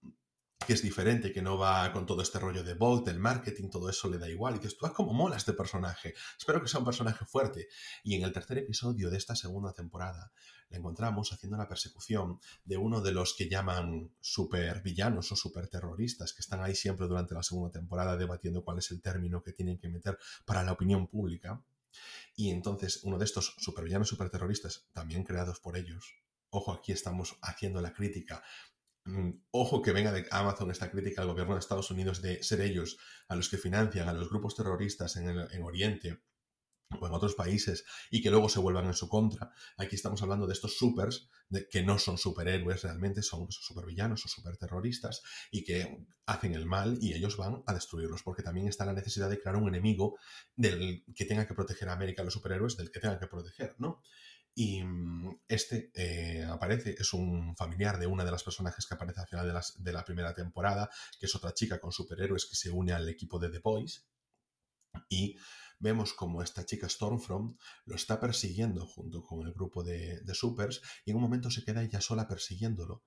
que es diferente, que no va con todo este rollo de bot, el marketing, todo eso le da igual. Y dices, tú, ah, cómo mola este personaje. Espero que sea un personaje fuerte. Y en el tercer episodio de esta segunda temporada, la encontramos haciendo la persecución de uno de los que llaman super villanos o super terroristas, que están ahí siempre durante la segunda temporada debatiendo cuál es el término que tienen que meter para la opinión pública. Y entonces, uno de estos supervillanos superterroristas, también creados por ellos, ojo, aquí estamos haciendo la crítica ojo que venga de Amazon esta crítica al gobierno de Estados Unidos de ser ellos a los que financian a los grupos terroristas en, el, Oriente o en otros países y que luego se vuelvan en su contra. Aquí estamos hablando de estos supers que no son superhéroes realmente, son supervillanos o superterroristas y que hacen el mal y ellos van a destruirlos porque también está la necesidad de crear un enemigo del que tenga que proteger a América, los superhéroes, del que tengan que proteger, ¿no? Y mm, este eh, aparece, es un familiar de una de las personajes que aparece al final de, la primera temporada, que es otra chica con superhéroes que se une al equipo de The Boys. Y vemos como esta chica Stormfront lo está persiguiendo junto con el grupo de, de supers y en un momento se queda ella sola persiguiéndolo.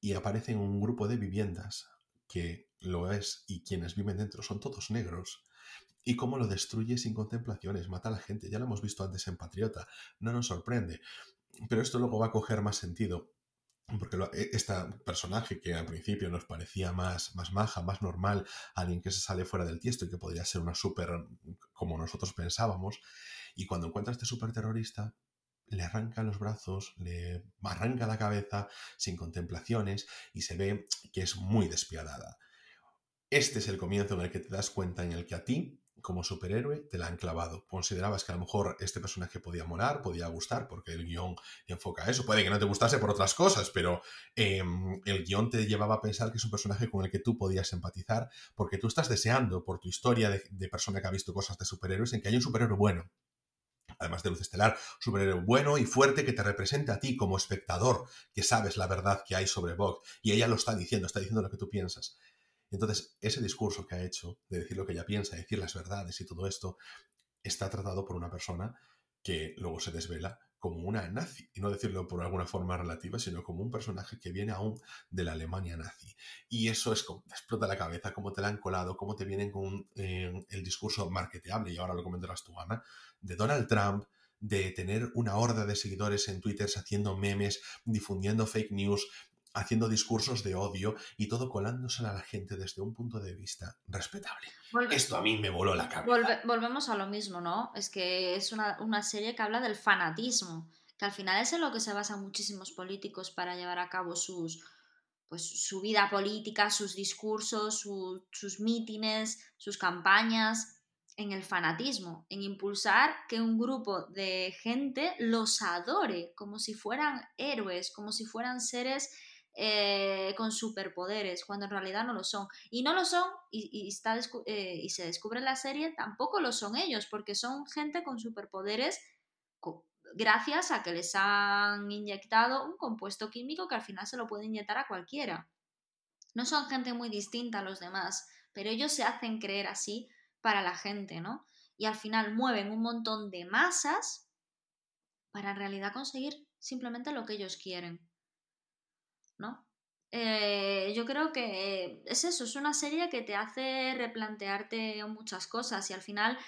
Y aparece en un grupo de viviendas que lo es y quienes viven dentro son todos negros y cómo lo destruye sin contemplaciones, mata a la gente. Ya lo hemos visto antes en Patriota, no nos sorprende. Pero esto luego va a coger más sentido. Porque este personaje que al principio nos parecía más, más maja, más normal, alguien que se sale fuera del tiesto y que podría ser una súper como nosotros pensábamos, Y cuando encuentra a este superterrorista, le arranca los brazos, le arranca la cabeza sin contemplaciones y se ve que es muy despiadada. Este es el comienzo en el que te das cuenta en el que a ti, como superhéroe, te la han clavado. Considerabas que a lo mejor este personaje podía molar, podía gustar, porque el guion enfoca eso. Puede que no te gustase por otras cosas, pero em, el guion te llevaba a pensar que es un personaje con el que tú podías empatizar, porque tú estás deseando, por tu historia de, persona que ha visto cosas de superhéroes, en que hay un superhéroe bueno, además de Luz Estelar, superhéroe bueno y fuerte que te represente a ti como espectador, que sabes la verdad que hay sobre Vogue. Y ella lo está diciendo, está diciendo lo que tú piensas. Entonces, ese discurso que ha hecho de decir lo que ella piensa, decir las verdades y todo esto, está tratado por una persona que luego se desvela como una nazi, y no decirlo por alguna forma relativa, sino como un personaje que viene aún de la Alemania nazi. Y eso es como te explota la cabeza, cómo te la han colado, cómo te vienen con eh, el discurso marketeable, y ahora lo comentarás tú, Ana, de Donald Trump, de tener una horda de seguidores en Twitter haciendo memes, difundiendo fake news, haciendo discursos de odio y todo colándose a la gente desde un punto de vista respetable. Esto a mí me voló la cabeza. volvemos a lo mismo, ¿no? Es que es una, serie que habla del fanatismo, que al final es en lo que se basan muchísimos políticos para llevar a cabo sus, pues, su vida política, sus discursos, sus mítines, sus campañas, en el fanatismo, en impulsar que un grupo de gente los adore como si fueran héroes, como si fueran seres eh, con superpoderes, cuando en realidad no lo son. Y no lo son, y, está eh, y se descubre en la serie, tampoco lo son ellos, porque son gente con superpoderes gracias a que les han inyectado un compuesto químico que al final se lo puede inyectar a cualquiera. No son gente muy distinta a los demás, pero ellos se hacen creer así para la gente, ¿no? Y al final mueven un montón de masas para en realidad conseguir simplemente lo que ellos quieren. ¿No? Eh, yo creo que es eso, es una serie que te hace replantearte muchas cosas y al final,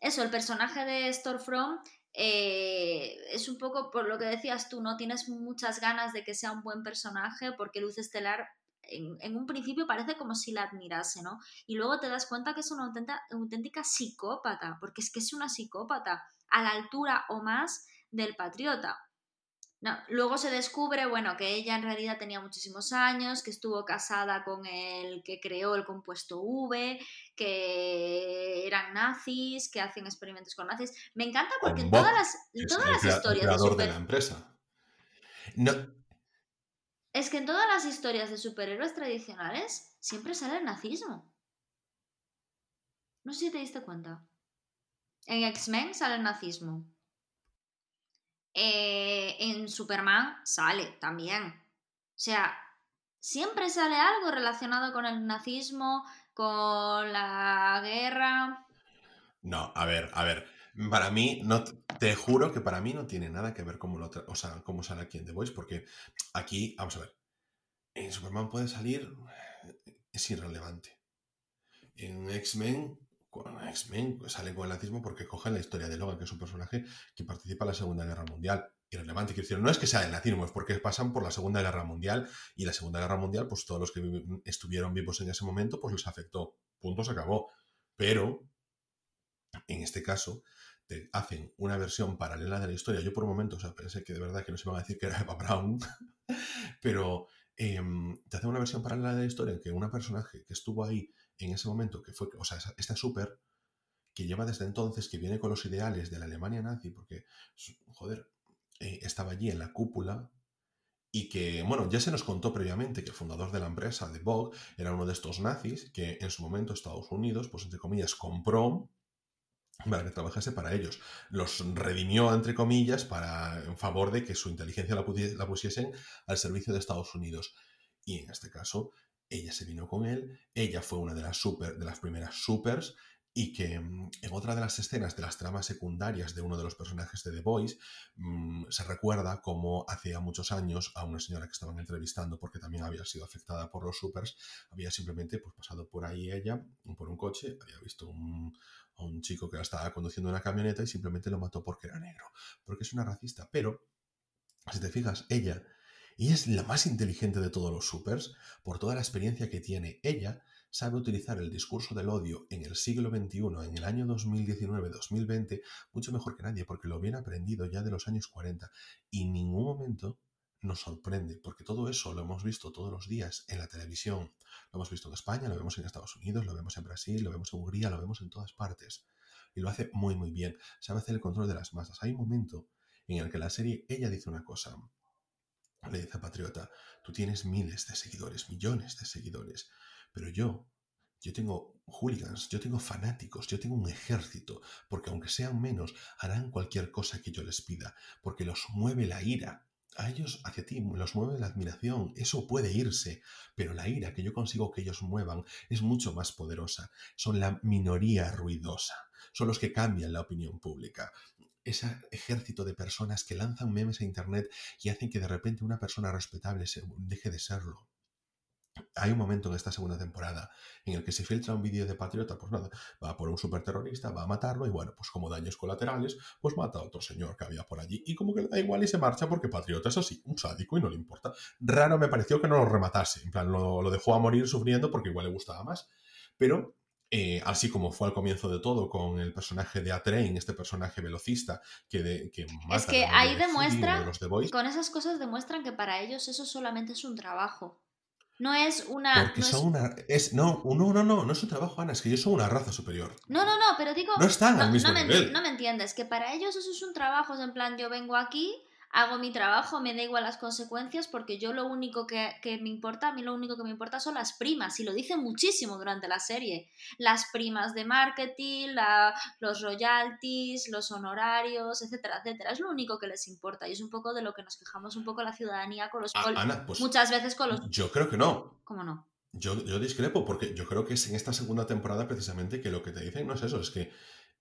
eso, el personaje de Stormfront eh, es un poco por lo que decías tú, ¿no? Tienes muchas ganas de que sea un buen personaje porque Luz Estelar en, un principio parece como si la admirase, ¿no? Y luego te das cuenta que es una auténtica, auténtica psicópata, porque es que es una psicópata a la altura o más del patriota. No, luego se descubre, bueno, que ella en realidad tenía muchísimos años, que estuvo casada con el que creó el compuesto V, que eran nazis, que hacen experimentos con nazis. Me encanta porque en todas las, todas las historias de, la empresa. Es que en todas las historias de superhéroes tradicionales siempre sale el nazismo. No sé si te diste cuenta. En X-Men sale el nazismo. Eh, en Superman sale también. O sea, siempre sale algo relacionado con el nazismo, con la guerra. No, a ver, a ver. Para mí, no, te juro que para mí no tiene nada que ver cómo, lo o sea, cómo sale aquí en The Voice, porque aquí, vamos a ver, en Superman puede salir, es irrelevante. En X-Men X-Men sale con el nazismo porque cogen la historia de Logan, que es un personaje que participa en la Segunda Guerra Mundial. Irrelevante, quiero decir, no es que sea el nazismo, es porque pasan por la Segunda Guerra Mundial y la Segunda Guerra Mundial, pues todos los que estuvieron vivos en ese momento, pues les afectó. Punto, se acabó. Pero, en este caso, te hacen una versión paralela de la historia. Yo por un momento, o pensé que de verdad que no se iban a decir que era Eva Brown, pero em, te hacen una versión paralela de la historia en que un personaje que estuvo ahí en ese momento, que fue, o sea, esta súper, que lleva desde entonces, que viene con los ideales de la Alemania nazi, porque, joder, eh, estaba allí en la cúpula y que, bueno, ya se nos contó previamente que el fundador de la empresa, de Vogue, era uno de estos nazis que en su momento Estados Unidos, pues entre comillas, compró para que trabajase para ellos. Los redimió, entre comillas, para, en favor de que su inteligencia la, la pusiesen al servicio de Estados Unidos. Y en este caso, ella se vino con él, ella fue una de las, super, de las primeras supers y que mm, en otra de las escenas de las tramas secundarias de uno de los personajes de The Boys mm, se recuerda como hacía muchos años a una señora que estaban entrevistando porque también había sido afectada por los supers, había simplemente pues, pasado por ahí ella, por un coche, había visto a un chico que la estaba conduciendo una camioneta y simplemente lo mató porque era negro, porque es una racista, pero si te fijas, ella y es la más inteligente de todos los supers, por toda la experiencia que tiene. Ella sabe utilizar el discurso del odio en el siglo XXI, en el año 2019-2020, mucho mejor que nadie, porque lo viene aprendido ya de los años 40 y en ningún momento nos sorprende, porque todo eso lo hemos visto todos los días en la televisión, lo hemos visto en España, lo vemos en Estados Unidos, lo vemos en Brasil, lo vemos en Hungría, lo vemos en todas partes. Y lo hace muy, muy bien. Sabe hacer el control de las masas. Hay un momento en el que la serie, ella dice una cosa. Le dice a Patriota, tú tienes miles de seguidores, millones de seguidores, pero yo, yo tengo hooligans, yo tengo fanáticos, yo tengo un ejército, porque aunque sean menos, harán cualquier cosa que yo les pida, porque los mueve la ira, a ellos hacia ti los mueve la admiración, eso puede irse, pero la ira que yo consigo que ellos muevan es mucho más poderosa. Son la minoría ruidosa, son los que cambian la opinión pública. Ese ejército de personas que lanzan memes a internet y hacen que de repente una persona respetable se deje de serlo hay un momento en esta segunda temporada en el que se filtra un vídeo de Patriota, pues nada, va por un superterrorista, va a matarlo y bueno, pues como daños colaterales, pues mata a otro señor que había por allí y como que le da igual y se marcha porque Patriota es así, un sádico y no le importa. Raro me pareció que no lo rematase, en plan, lo, dejó a morir sufriendo porque igual le gustaba más, pero eh, así como fue al comienzo de todo con el personaje de A-Train, este personaje velocista que, de, que mata Es que ahí demuestra, con esas cosas demuestran que para ellos eso solamente es un trabajo. No es una. Porque son una. Es, no, no, no, no, no es un trabajo, Ana, es que ellos son una raza superior. No, no, no, pero digo. No están al mismo no nivel. Me, no me entiendes, que para ellos eso es un trabajo, es en plan, yo vengo aquí, hago mi trabajo, me da igual las consecuencias porque yo lo único que, me importa, a mí lo único que me importa son las primas y lo dicen muchísimo durante la serie. Las primas de marketing, los royalties, los honorarios, etcétera, etcétera. Es lo único que les importa y es un poco de lo que nos quejamos un poco la ciudadanía con los... Ah, pues muchas veces con los... Yo creo que no. ¿Cómo no? Yo, yo discrepo porque yo creo que es en esta segunda temporada precisamente que lo que te dicen no es eso, es que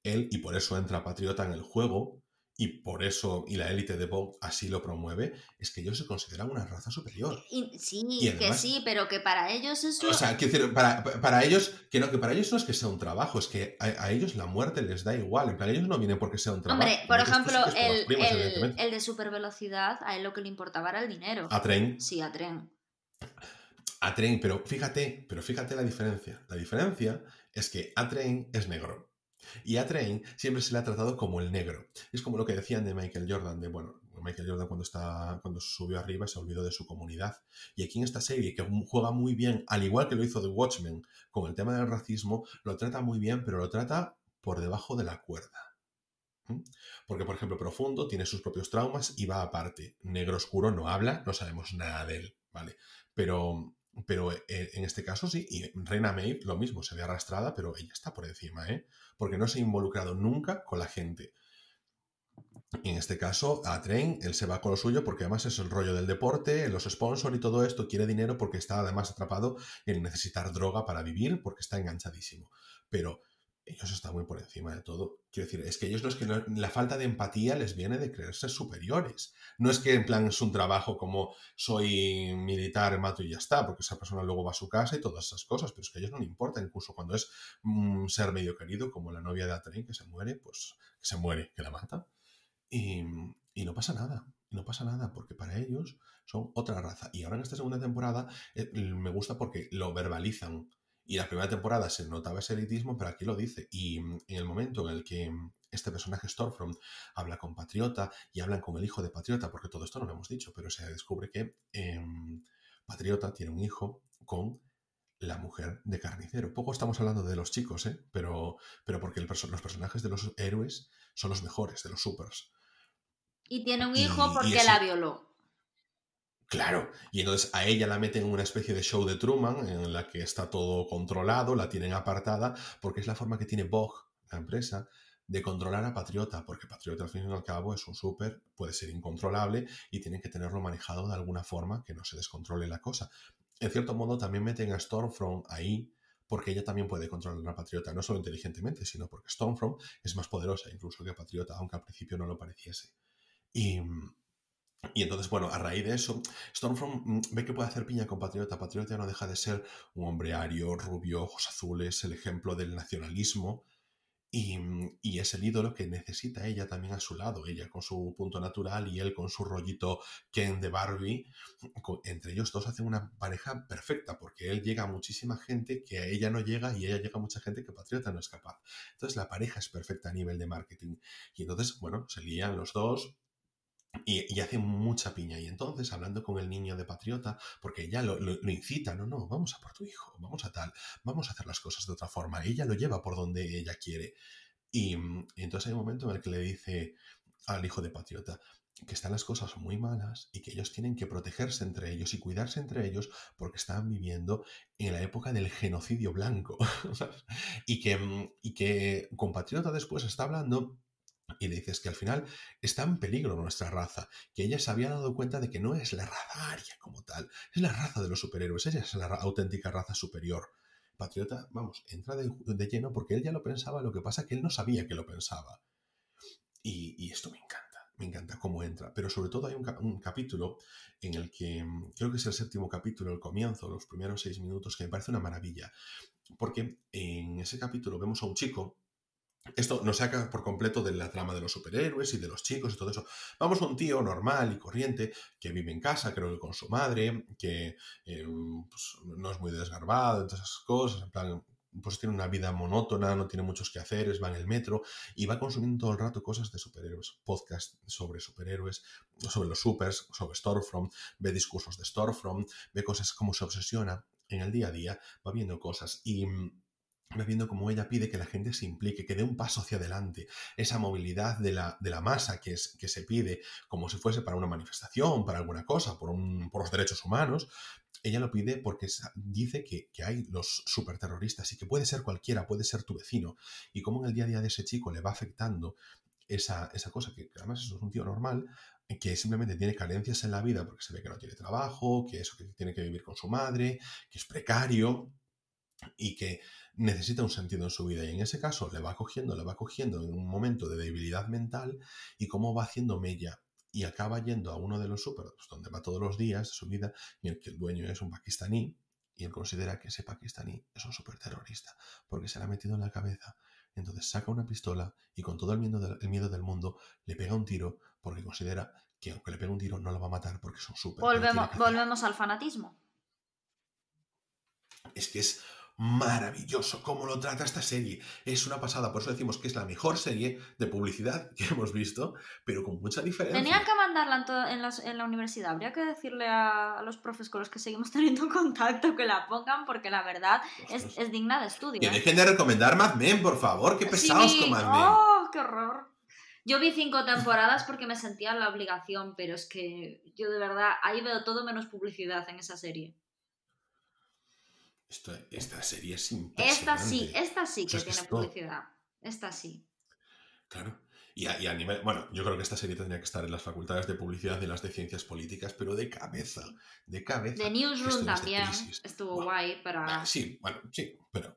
él, y por eso entra Patriota en el juego, y por eso, y la élite de Vogue así lo promueve, es que ellos se consideran una raza superior. sí, que sí, pero que para ellos es O sea, decir, para, ellos, que no, que para ellos no es que sea un trabajo, es que a, ellos la muerte les da igual. En plan, ellos no vienen porque sea un trabajo. Hombre, por ejemplo, el, el, de supervelocidad, a él lo que le importaba era el dinero. A tren. Sí, a tren. A tren, pero fíjate, pero fíjate la diferencia. La diferencia es que a tren es negro. Y a Train siempre se le ha tratado como el negro. Es como lo que decían de Michael Jordan, de bueno, Michael Jordan cuando, está, cuando subió arriba se olvidó de su comunidad. Y aquí en esta serie, que juega muy bien, al igual que lo hizo The Watchmen con el tema del racismo, lo trata muy bien, pero lo trata por debajo de la cuerda. ¿Mm? Porque, por ejemplo, Profundo tiene sus propios traumas y va aparte. Negro Oscuro no habla, no sabemos nada de él, ¿vale? Pero pero eh, en este caso sí, y Reina Maeve lo mismo, se ve arrastrada, pero ella está por encima, ¿eh? Porque no se ha involucrado nunca con la gente. En este caso, a Tren, él se va con lo suyo porque además es el rollo del deporte, los sponsors y todo esto, quiere dinero porque está además atrapado en necesitar droga para vivir porque está enganchadísimo. Pero ellos están muy por encima de todo. Quiero decir, es que ellos no es que la falta de empatía les viene de creerse superiores. No es que en plan es un trabajo como soy militar, mato y ya está, porque esa persona luego va a su casa y todas esas cosas, pero es que a ellos no le importa, incluso cuando es un ser medio querido, como la novia de Atrein que se muere, pues que se muere, que la mata. Y, no pasa nada, no pasa nada, porque para ellos son otra raza. Y ahora en esta segunda temporada eh, me gusta porque lo verbalizan y la primera temporada se notaba ese elitismo, pero aquí lo dice. Y mm, en el momento en el que mm, este personaje Stormfront habla con Patriota y hablan con el hijo de Patriota, porque todo esto no lo hemos dicho, pero se descubre que em, Patriota tiene un hijo con la mujer de carnicero. Poco estamos hablando de los chicos, ¿eh? pero, pero porque los personajes de los héroes son los mejores, de los supers. Y tiene un hijo porque la violó. Claro, y entonces a ella la meten en una especie de show de Truman en la que está todo controlado, la tienen apartada, porque es la forma que tiene Vogue, la empresa, de controlar a Patriota, porque Patriota al fin y al cabo es un súper, puede ser incontrolable y tienen que tenerlo manejado de alguna forma que no se descontrole la cosa. En cierto modo también meten a Stormfront ahí porque ella también puede controlar a Patriota, no solo inteligentemente, sino porque Stormfront es más poderosa incluso que Patriota, aunque al principio no lo pareciese. Y, y entonces, bueno, a raíz de eso, Stormfront mm, ve que puede hacer piña con Patriota. Patriota no deja de ser un hombre ario, rubio, ojos azules, el ejemplo del nacionalismo. Y, y, es el ídolo que necesita ella también a su lado, ella con su punto natural y él con su rollito Ken de Barbie. Entre ellos dos hacen una pareja perfecta porque él llega a muchísima gente que a ella no llega y ella llega a mucha gente que Patriota no es capaz. Entonces la pareja es perfecta a nivel de marketing. Y entonces, bueno, se lían los dos, y, hace mucha piña. Y entonces, hablando con el niño de Patriota, porque ella lo, incita, no, no, vamos a por tu hijo, vamos a tal, vamos a hacer las cosas de otra forma. Ella lo lleva por donde ella quiere. Y, entonces hay un momento en el que le dice al hijo de Patriota que están las cosas muy malas y que ellos tienen que protegerse entre ellos y cuidarse entre ellos porque están viviendo en la época del genocidio blanco. y, que, y que con Patriota después está hablando y le dices que al final está en peligro nuestra raza, que ella se había dado cuenta de que no es la raza aria como tal, es la raza de los superhéroes, ella es la auténtica raza superior. Patriota, vamos, entra de, lleno porque él ya lo pensaba, lo que pasa que él no sabía que lo pensaba. Y, y esto me encanta, me encanta cómo entra, pero sobre todo hay un, capítulo en el que, creo que es el séptimo capítulo, el comienzo, los primeros seis minutos, que me parece una maravilla, porque en ese capítulo vemos a un chico esto nos saca por completo de la trama de los superhéroes y de los chicos y todo eso. Vamos a un tío normal y corriente que vive en casa, creo que con su madre, que eh, pues, no es muy desgarbado, todas esas cosas, en plan, pues tiene una vida monótona, no tiene muchos que hacer, va en el metro y va consumiendo todo el rato cosas de superhéroes, podcast sobre superhéroes, sobre los supers, sobre Stormfront, ve discursos de Stormfront, ve cosas como se obsesiona en el día a día, va viendo cosas y va viendo cómo ella pide que la gente se implique, que dé un paso hacia adelante, esa movilidad de la, de la masa que, es, que se pide como si fuese para una manifestación, para alguna cosa, por, un, por los derechos humanos, ella lo pide porque dice que, que, hay los superterroristas y que puede ser cualquiera, puede ser tu vecino, y cómo en el día a día de ese chico le va afectando esa, esa cosa, que además es un tío normal, que simplemente tiene carencias en la vida porque se ve que no tiene trabajo, que eso que tiene que vivir con su madre, que es precario y que necesita un sentido en su vida y en ese caso le va cogiendo, le va cogiendo en un momento de debilidad mental y cómo va haciendo mella y acaba yendo a uno de los super donde va todos los días de su vida y el que el dueño es un pakistaní y él considera que ese pakistaní es un superterrorista porque se le ha metido en la cabeza. Entonces saca una pistola y con todo el miedo, del, el miedo del mundo le pega un tiro porque considera que aunque le pegue un tiro no lo va a matar porque es un super. Volvemos, volvemos al fanatismo. Es que es maravilloso cómo lo trata esta serie. Es una pasada, por eso decimos que es la mejor serie de publicidad que hemos visto, pero con mucha diferencia. Tenían que mandarla en, to- en, las- en la universidad. Habría que decirle a, a los profes con los que seguimos teniendo contacto que la pongan, porque la verdad es, digna de estudio. Que ¿eh? dejen de recomendar Mad Men, por favor, qué pesados Sí, con Mad Men. ¡Oh, qué horror! Yo vi cinco temporadas porque me sentía en la obligación, pero es que yo de verdad ahí veo todo menos publicidad en esa serie. Esto- esta serie es impresionante. Esta sí, esta sí que tiene publicidad. Esta sí. Claro. Y a, y a nivel, bueno, yo creo que esta serie tendría que estar en las facultades de publicidad y las de ciencias políticas, pero de cabeza, de cabeza. The Newsroom de también estuvo guay para... Ah, sí, bueno, sí, pero,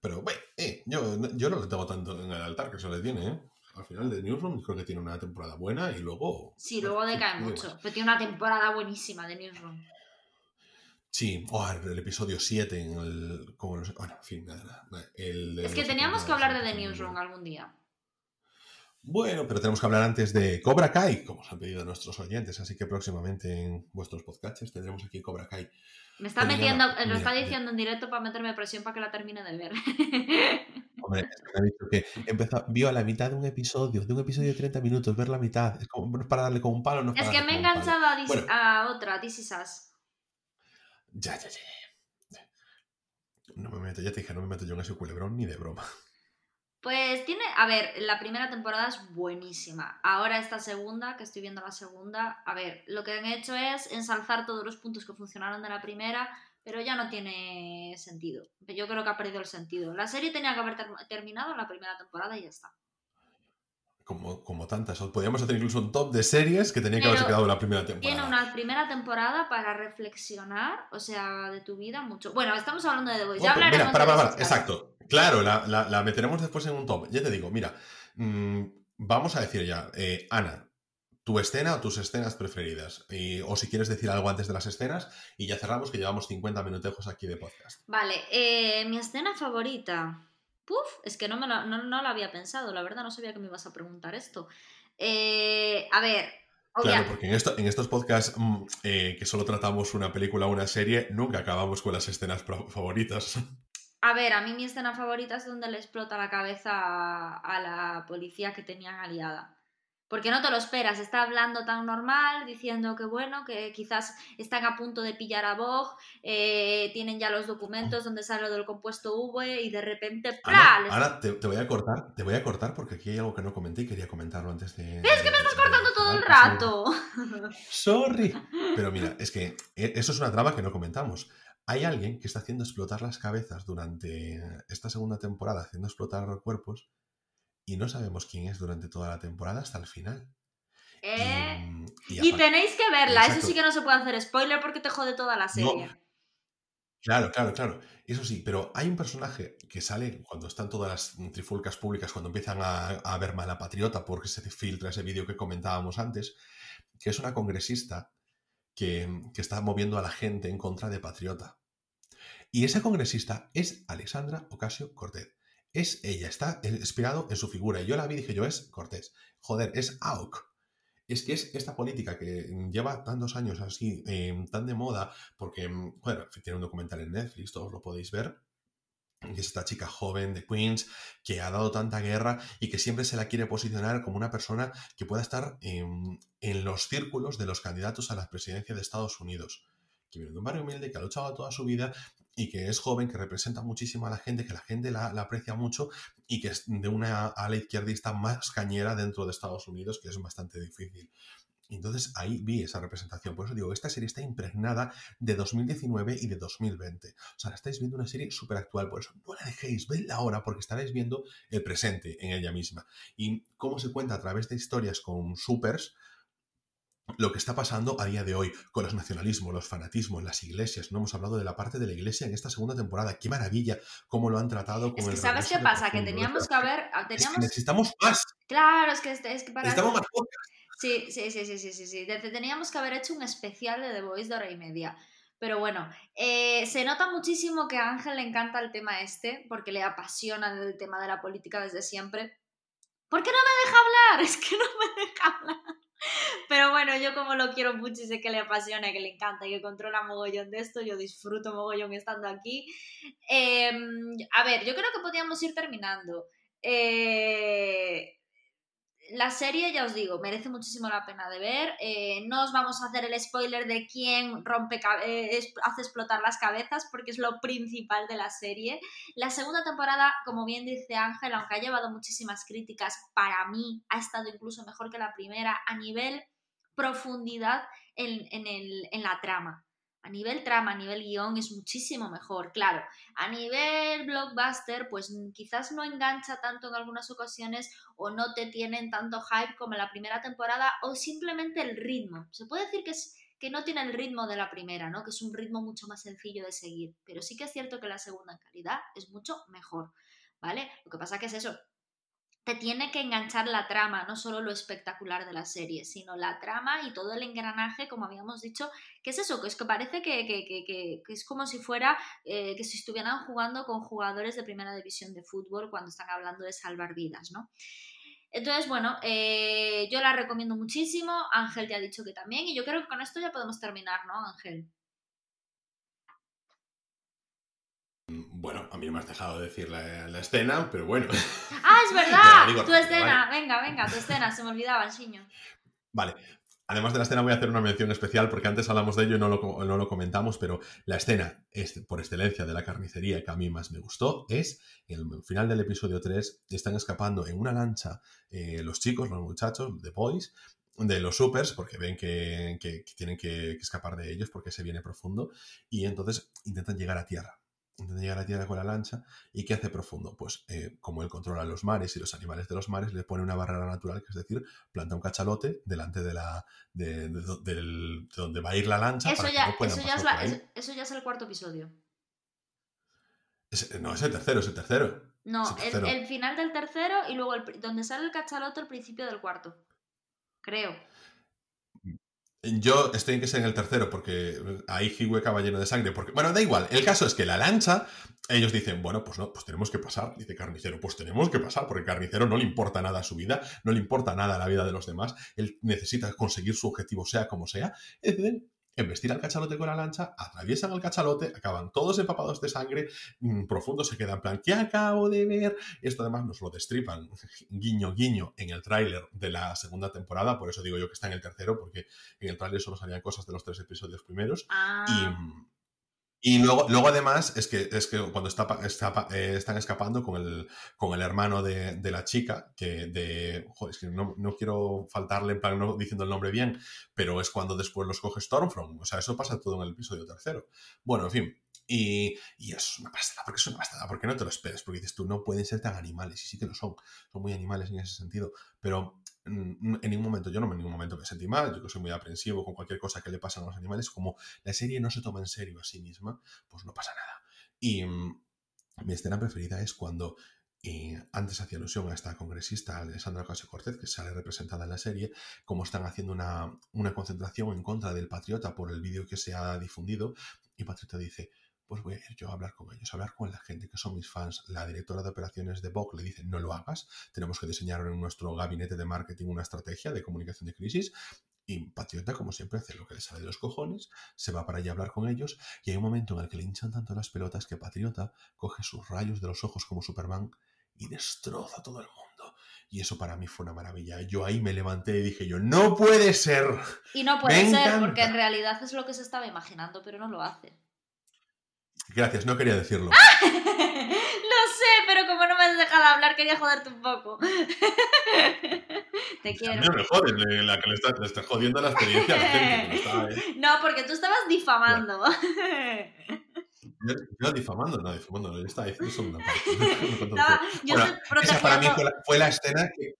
pero, bueno, eh, yo, yo no le tengo tanto en el altar que se le tiene, ¿eh? Al final de Newsroom creo que tiene una temporada buena y luego... Sí, luego decae mucho. Pero tiene una temporada buenísima de Newsroom. Sí, oh, el episodio 7 en el... Como no sé, bueno, en fin, nada, nada, el Es que los teníamos que 70 hablar de The Newsroom algún día. Bueno, pero tenemos que hablar antes de Cobra Kai, como os han pedido nuestros oyentes, así que próximamente en vuestros podcasts tendremos aquí Cobra Kai. Me está metiendo, nada, lo está diciendo en directo para meterme presión para que la termine de ver. Hombre, me ha dicho que empezó, vio a la mitad de un episodio, de un episodio de 30 minutos, ver la mitad. Es como para darle con un palo, no es es para que me he enganchado a, Bueno. a otra, This Is Us. Ya, ya, ya. No me meto, ya te dije, no me meto yo en ese culebrón ni de broma. Pues tiene, a ver, la primera temporada es buenísima. Ahora esta segunda, que estoy viendo la segunda, a ver, lo que han hecho es ensalzar todos los puntos que funcionaron de la primera, pero ya no tiene sentido. Yo creo que ha perdido el sentido. La serie tenía que haber ter- terminado en la primera temporada y ya está. Como, como tantas. Podríamos hacer incluso un top de series que tenía que Pero haberse quedado en la primera temporada. Tiene una primera temporada para reflexionar, o sea, de tu vida mucho. Bueno, estamos hablando de The Voice. Ya hablaremos mira, para, para, exacto. Claro, la, la- la meteremos después en un top. Ya te digo, mira, mm, vamos a decir ya, eh, Ana, tu escena o tus escenas preferidas. Y- o si quieres decir algo antes de las escenas, y ya cerramos que llevamos 50 minutejos aquí de podcast. Vale, eh, mi escena favorita. Puf, es que no, me lo, no, no lo había pensado, la verdad, no sabía que me ibas a preguntar esto. Eh, a ver, Claro, porque en, esto, en estos podcasts mm, eh, que solo tratamos una película o una serie, nunca acabamos con las escenas favoritas. A ver, a mí mi escena favorita es donde le explota la cabeza a, a la policía que tenían aliada. Porque no te lo esperas, está hablando tan normal, diciendo que bueno, que quizás están a punto de pillar a Bog, eh, tienen ya los documentos donde sale lo del compuesto V y de repente Ana, te, te voy a cortar, te voy a cortar porque aquí hay algo que no comenté y quería comentarlo antes de. Es que me estás cortando todo el rato. Sorry. Pero mira, es que eh, eso es una trama que no comentamos. Hay alguien que está haciendo explotar las cabezas durante esta segunda temporada, haciendo explotar cuerpos, y no sabemos quién es durante toda la temporada hasta el final. ¿Eh? Y, y Y aparte- tenéis que verla, eso sí que no se puede hacer spoiler porque te jode toda la serie. Claro, claro, claro. Eso sí, pero hay un personaje que sale cuando están todas las trifulcas públicas, cuando empiezan a, a ver mala patriota porque se filtra ese vídeo que comentábamos antes, que es una congresista que, que está moviendo a la gente en contra de patriota. Y esa congresista es Alexandra Ocasio Cortez. Es ella, está inspirado en su figura. Y yo la vi y dije yo, es Cortés. Joder, es AUK. Es que es esta política que lleva tantos años así, eh, tan de moda, porque, mm, bueno, tiene un documental en Netflix, todos lo podéis ver, que es esta chica joven de Queens que ha dado tanta guerra y que siempre se la quiere posicionar como una persona que pueda estar en, en los círculos de los candidatos a la presidencia de Estados Unidos. Que viene de un barrio humilde, que ha luchado toda su vida y que es joven, que representa muchísimo a la gente, que la gente la, aprecia mucho y que es de una ala izquierdista más cañera dentro de Estados Unidos, que es bastante difícil. Entonces ahí vi esa representación. Por eso digo, esta serie está impregnada de 2019 y de 2020. O sea, estáis viendo una serie súper actual. Por eso no la dejéis, vedla ahora, porque estaréis viendo el presente en ella misma. Y cómo se cuenta a través de historias con supers lo que está pasando a día de hoy con los nacionalismos, los fanatismos, las iglesias. No hemos hablado de la parte de la iglesia en esta segunda temporada. ¡Qué maravilla! Cómo lo han tratado con Es que el ¿sabes qué pasa? Que teníamos que haber... Es que Teníamos... necesitamos más. Claro, es que, es que para... Necesitamos más. Sí, sí, sí, sí, sí, sí, sí. Teníamos que haber hecho un especial de The Voice de hora y media. Pero bueno, eh, se nota muchísimo que a Ángel le encanta el tema este, porque le apasiona el tema de la política desde siempre. ¿Por qué no me deja hablar? Es que no me deja hablar. Pero bueno, yo como lo quiero mucho y sé que le apasiona, que le encanta y que controla mogollón de esto, yo disfruto mogollón estando aquí. Eh, a ver, yo creo que podríamos ir terminando. Eh, la serie, ya os digo, merece muchísimo la pena de ver. Eh, no os vamos a hacer el spoiler de quién rompe eh, hace explotar las cabezas, porque es lo principal de la serie. La segunda temporada, como bien dice Ángel, aunque ha llevado muchísimas críticas, para mí ha estado incluso mejor que la primera a nivel profundidad en, en el- en la trama. A nivel trama, a nivel guion es muchísimo mejor, claro. A nivel blockbuster, pues mm, quizás no engancha tanto en algunas ocasiones o no te tienen tanto hype como la primera temporada o simplemente el ritmo. Se puede decir que, es, que no tiene el ritmo de la primera, ¿no? Que es un ritmo mucho más sencillo de seguir. Pero sí que es cierto que la segunda en calidad es mucho mejor, ¿vale? Lo que pasa que es eso. Te tiene que enganchar la trama, no solo lo espectacular de la serie, sino la trama y todo el engranaje, como habíamos dicho, que es eso, que es que parece que, que- que- que- es como si fuera eh, que si estuvieran jugando con jugadores de primera división de fútbol cuando están hablando de salvar vidas, ¿no? Entonces, bueno, eh, yo la recomiendo muchísimo. Ángel te ha dicho que también. Y yo creo que con esto ya podemos terminar, ¿no, Ángel? Bueno, a mí no me has dejado decir la, la escena, pero bueno. ¡Ah, es verdad! digo, tu escena. Venga, venga, tu escena. Se me olvidaba, Siño. Vale. Además de la escena voy a hacer una mención especial porque antes hablamos de ello y no lo, co- no lo comentamos, pero la escena es, por excelencia de la carnicería que a mí más me gustó es el final del episodio 3, están escapando en una lancha eh, los chicos, los muchachos, The Boys, de los supers, porque ven que, que- que tienen que, que escapar de ellos porque se viene profundo, y entonces intentan llegar a tierra. Intentan llegar a tierra con la lancha. ¿Y qué hace profundo? Pues eh, como él controla los mares y los animales de los mares, le pone una barrera natural, que es decir, planta un cachalote delante de la de, donde va a ir la lancha Eso para que ya, no puedan eso, ya es la- eso- eso ya es el cuarto episodio. Es- no, es el tercero, es el tercero. No, el el, tercero. el final del tercero y luego el donde sale el cachalote el principio del cuarto. Creo. Yo estoy en que sea en el tercero porque ahí Higüe acaba lleno de sangre. Porque, bueno, da igual. El caso es que la lancha ellos dicen, bueno, pues no, pues tenemos que pasar, dice Carnicero, pues tenemos que pasar, porque Carnicero no le importa nada a su vida, no le importa nada a la vida de los demás, él necesita conseguir su objetivo sea como sea, y deciden embestir al cachalote con la lancha, atraviesan al cachalote, acaban todos empapados de sangre, mm, profundo se queda en plan, ¿qué acabo de ver? Esto además nos lo destripan, guiño, guiño, en el tráiler de la segunda temporada, por eso digo yo que está en el tercero, porque en el tráiler solo salían cosas de los tres episodios primeros, Ah, y... Y luego, luego además es que, es que cuando está, está- eh, están escapando con el, con el hermano de, de la chica, que de... Joder, es que no, no quiero faltarle en plan no diciendo el nombre bien, pero es cuando después los coge Stormfront. O sea, eso pasa todo en el episodio tercero. Bueno, en fin. Y, y es una pasada, porque es una pasada, porque no te lo esperes, porque dices tú, no pueden ser tan animales, y sí que lo son, son muy animales en ese sentido, pero mm, en ningún momento, yo no en ningún momento me sentí mal, yo que soy muy aprensivo con cualquier cosa que le pasa a los animales, como la serie no se toma en serio a sí misma, pues no pasa nada. Y mm, mi escena preferida es cuando eh, antes hacía alusión a esta congresista Alessandra Ocasio Cortez, que sale representada en la serie, como están haciendo una, una concentración en contra del Patriota por el vídeo que se ha difundido, y Patriota dice, pues voy a ir yo a hablar con ellos, a hablar con la gente que son mis fans. La directora de operaciones de Vogue le dice, no lo hagas, tenemos que diseñar en nuestro gabinete de marketing una estrategia de comunicación de crisis. Y Patriota, como siempre, hace lo que le sale de los cojones, se va para allá a hablar con ellos, y hay un momento en el que le hinchan tanto las pelotas que Patriota coge sus rayos de los ojos como Superman y destroza todo el mundo. Y eso para mí fue una maravilla. Yo ahí me levanté y dije yo, no puede ser. y no puede me ser, encanta. porque en realidad es lo que se estaba imaginando, pero no lo hace. Gracias, no quería decirlo. lo sé, pero como no me has dejado hablar, quería joderte un poco. Te quiero. No me jodes, le- la que le está, le está jodiendo la experiencia gente. no está, ¿eh? No, porque tú estabas difamando. Yo, yo difamando, no, difamando, no, yo estaba diciendo parte. Estaba- yo Bueno, Esa para mí fue la, fue la escena que.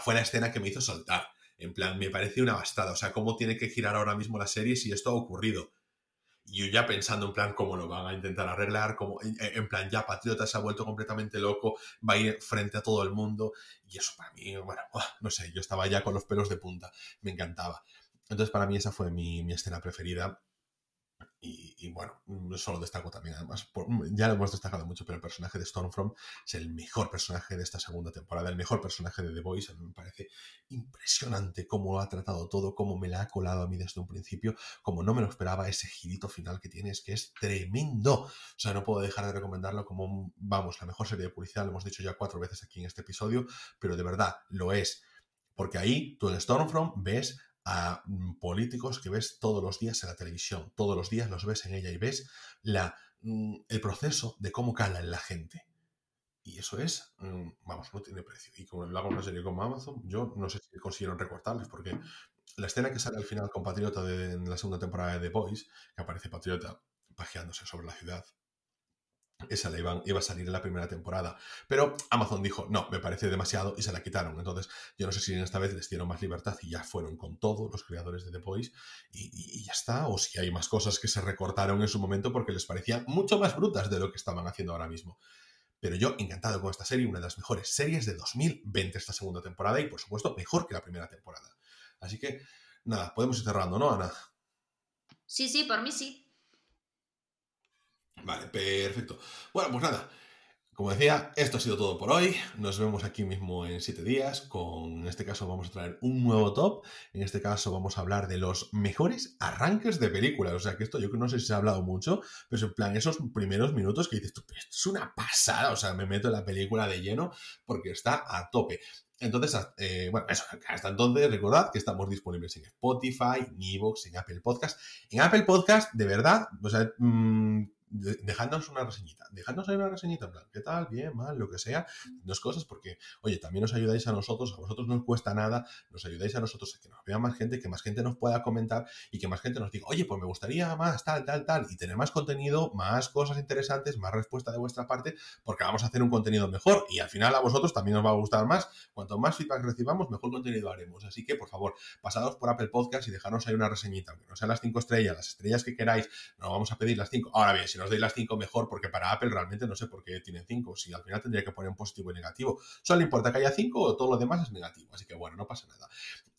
Fue la escena que me hizo soltar. En plan, me pareció una bastada. O sea, cómo tiene que girar ahora mismo la serie si esto ha ocurrido. Yo ya pensando en plan cómo lo van a intentar arreglar, como en, plan ya Patriota se ha vuelto completamente loco, va a ir frente a todo el mundo. Y eso para mí, bueno, no sé, yo estaba ya con los pelos de punta. Me encantaba. Entonces para mí esa fue mi, mi escena preferida. Y, bueno, mm, solo destaco también, además, mm, ya lo hemos destacado mucho, pero el personaje de Stormfront es el mejor personaje de esta segunda temporada, el mejor personaje de The Voice. A mí me parece impresionante cómo lo ha tratado todo, cómo me la ha colado a mí desde un principio, como no me lo esperaba ese girito final que tiene, es que es tremendo. O sea, no puedo dejar de recomendarlo como, vamos, la mejor serie de publicidad, lo hemos dicho ya cuatro veces aquí en este episodio, pero de verdad lo es. Porque ahí tú en Stormfront ves a mm, políticos que ves todos los días en la televisión, todos los días los ves en ella y ves la, mm, el proceso de cómo cala en la gente. Y eso es, mm, vamos, no tiene precio. Y como lo hago una serie como Amazon, yo no sé si consiguieron recortarles, porque la escena que sale al final con Patriota de, en la segunda temporada de The Boys, que aparece Patriota pajeándose sobre la ciudad, esa la iba a salir en la primera temporada. Pero Amazon dijo, no, me parece demasiado y se la quitaron. Entonces, yo no sé si esta vez les dieron más libertad y ya fueron con todos los creadores de The Boys y, y- y ya está. O si hay más cosas que se recortaron en su momento porque les parecían mucho más brutas de lo que estaban haciendo ahora mismo. Pero yo encantado con esta serie, una de las mejores series de 2020 esta segunda temporada y por supuesto mejor que la primera temporada. Así que, nada, podemos ir cerrando, ¿no, Ana? Sí, sí, por mí sí. Vale, perfecto. Bueno, pues nada. Como decía, esto ha sido todo por hoy. Nos vemos aquí mismo en siete días. Con, en este caso vamos a traer un nuevo top. En este caso vamos a hablar de los mejores arranques de películas. O sea que esto yo no sé si se ha hablado mucho, pero en plan esos primeros minutos que dices, tú, "Pero esto es una pasada. O sea, me meto en la película de lleno porque está a tope. Entonces, eh, bueno, eso, hasta entonces recordad que estamos disponibles en Spotify, en Evox, en Apple Podcast. En Apple Podcast, de verdad, o sea, mm, de- dejadnos una reseñita, dejadnos ahí una reseñita, en plan, ¿qué tal? Bien, mal, lo que sea, dos cosas, porque, oye, también nos ayudáis a nosotros, a vosotros no os cuesta nada, nos ayudáis a nosotros a que nos vea más gente, que más gente nos pueda comentar y que más gente nos diga, oye, pues me gustaría más, tal, tal, tal, y tener más contenido, más cosas interesantes, más respuesta de vuestra parte, porque vamos a hacer un contenido mejor y al final a vosotros también os va a gustar más. Cuanto más feedback recibamos, mejor contenido haremos. Así que, por favor, pasados por Apple Podcast y dejarnos ahí una reseñita, aunque no sean las cinco estrellas, las estrellas que queráis, no vamos a pedir las cinco. Ahora bien, si nos dais las cinco, mejor, porque para Apple realmente no sé por qué tienen cinco. Si al final tendría que poner un positivo y negativo. Solo importa que haya cinco o todo lo demás es negativo. Así que bueno, no pasa nada.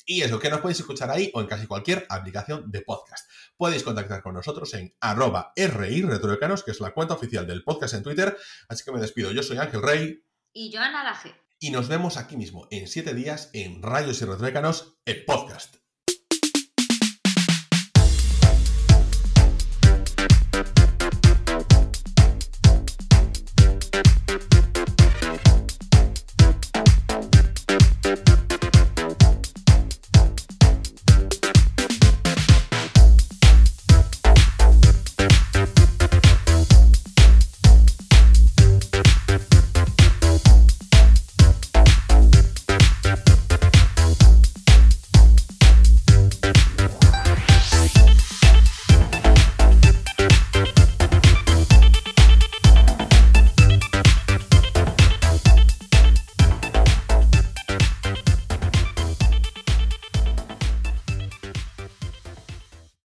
Y eso, que nos podéis escuchar ahí o en casi cualquier aplicación de podcast. Podéis contactar con nosotros en arroba RI Retrodecanos, que es la cuenta oficial del podcast en Twitter. Así que me despido. Yo soy Ángel Rey. Y Joana Laje. Y nos vemos aquí mismo en siete días en Rayos y Retrodecanos, el podcast.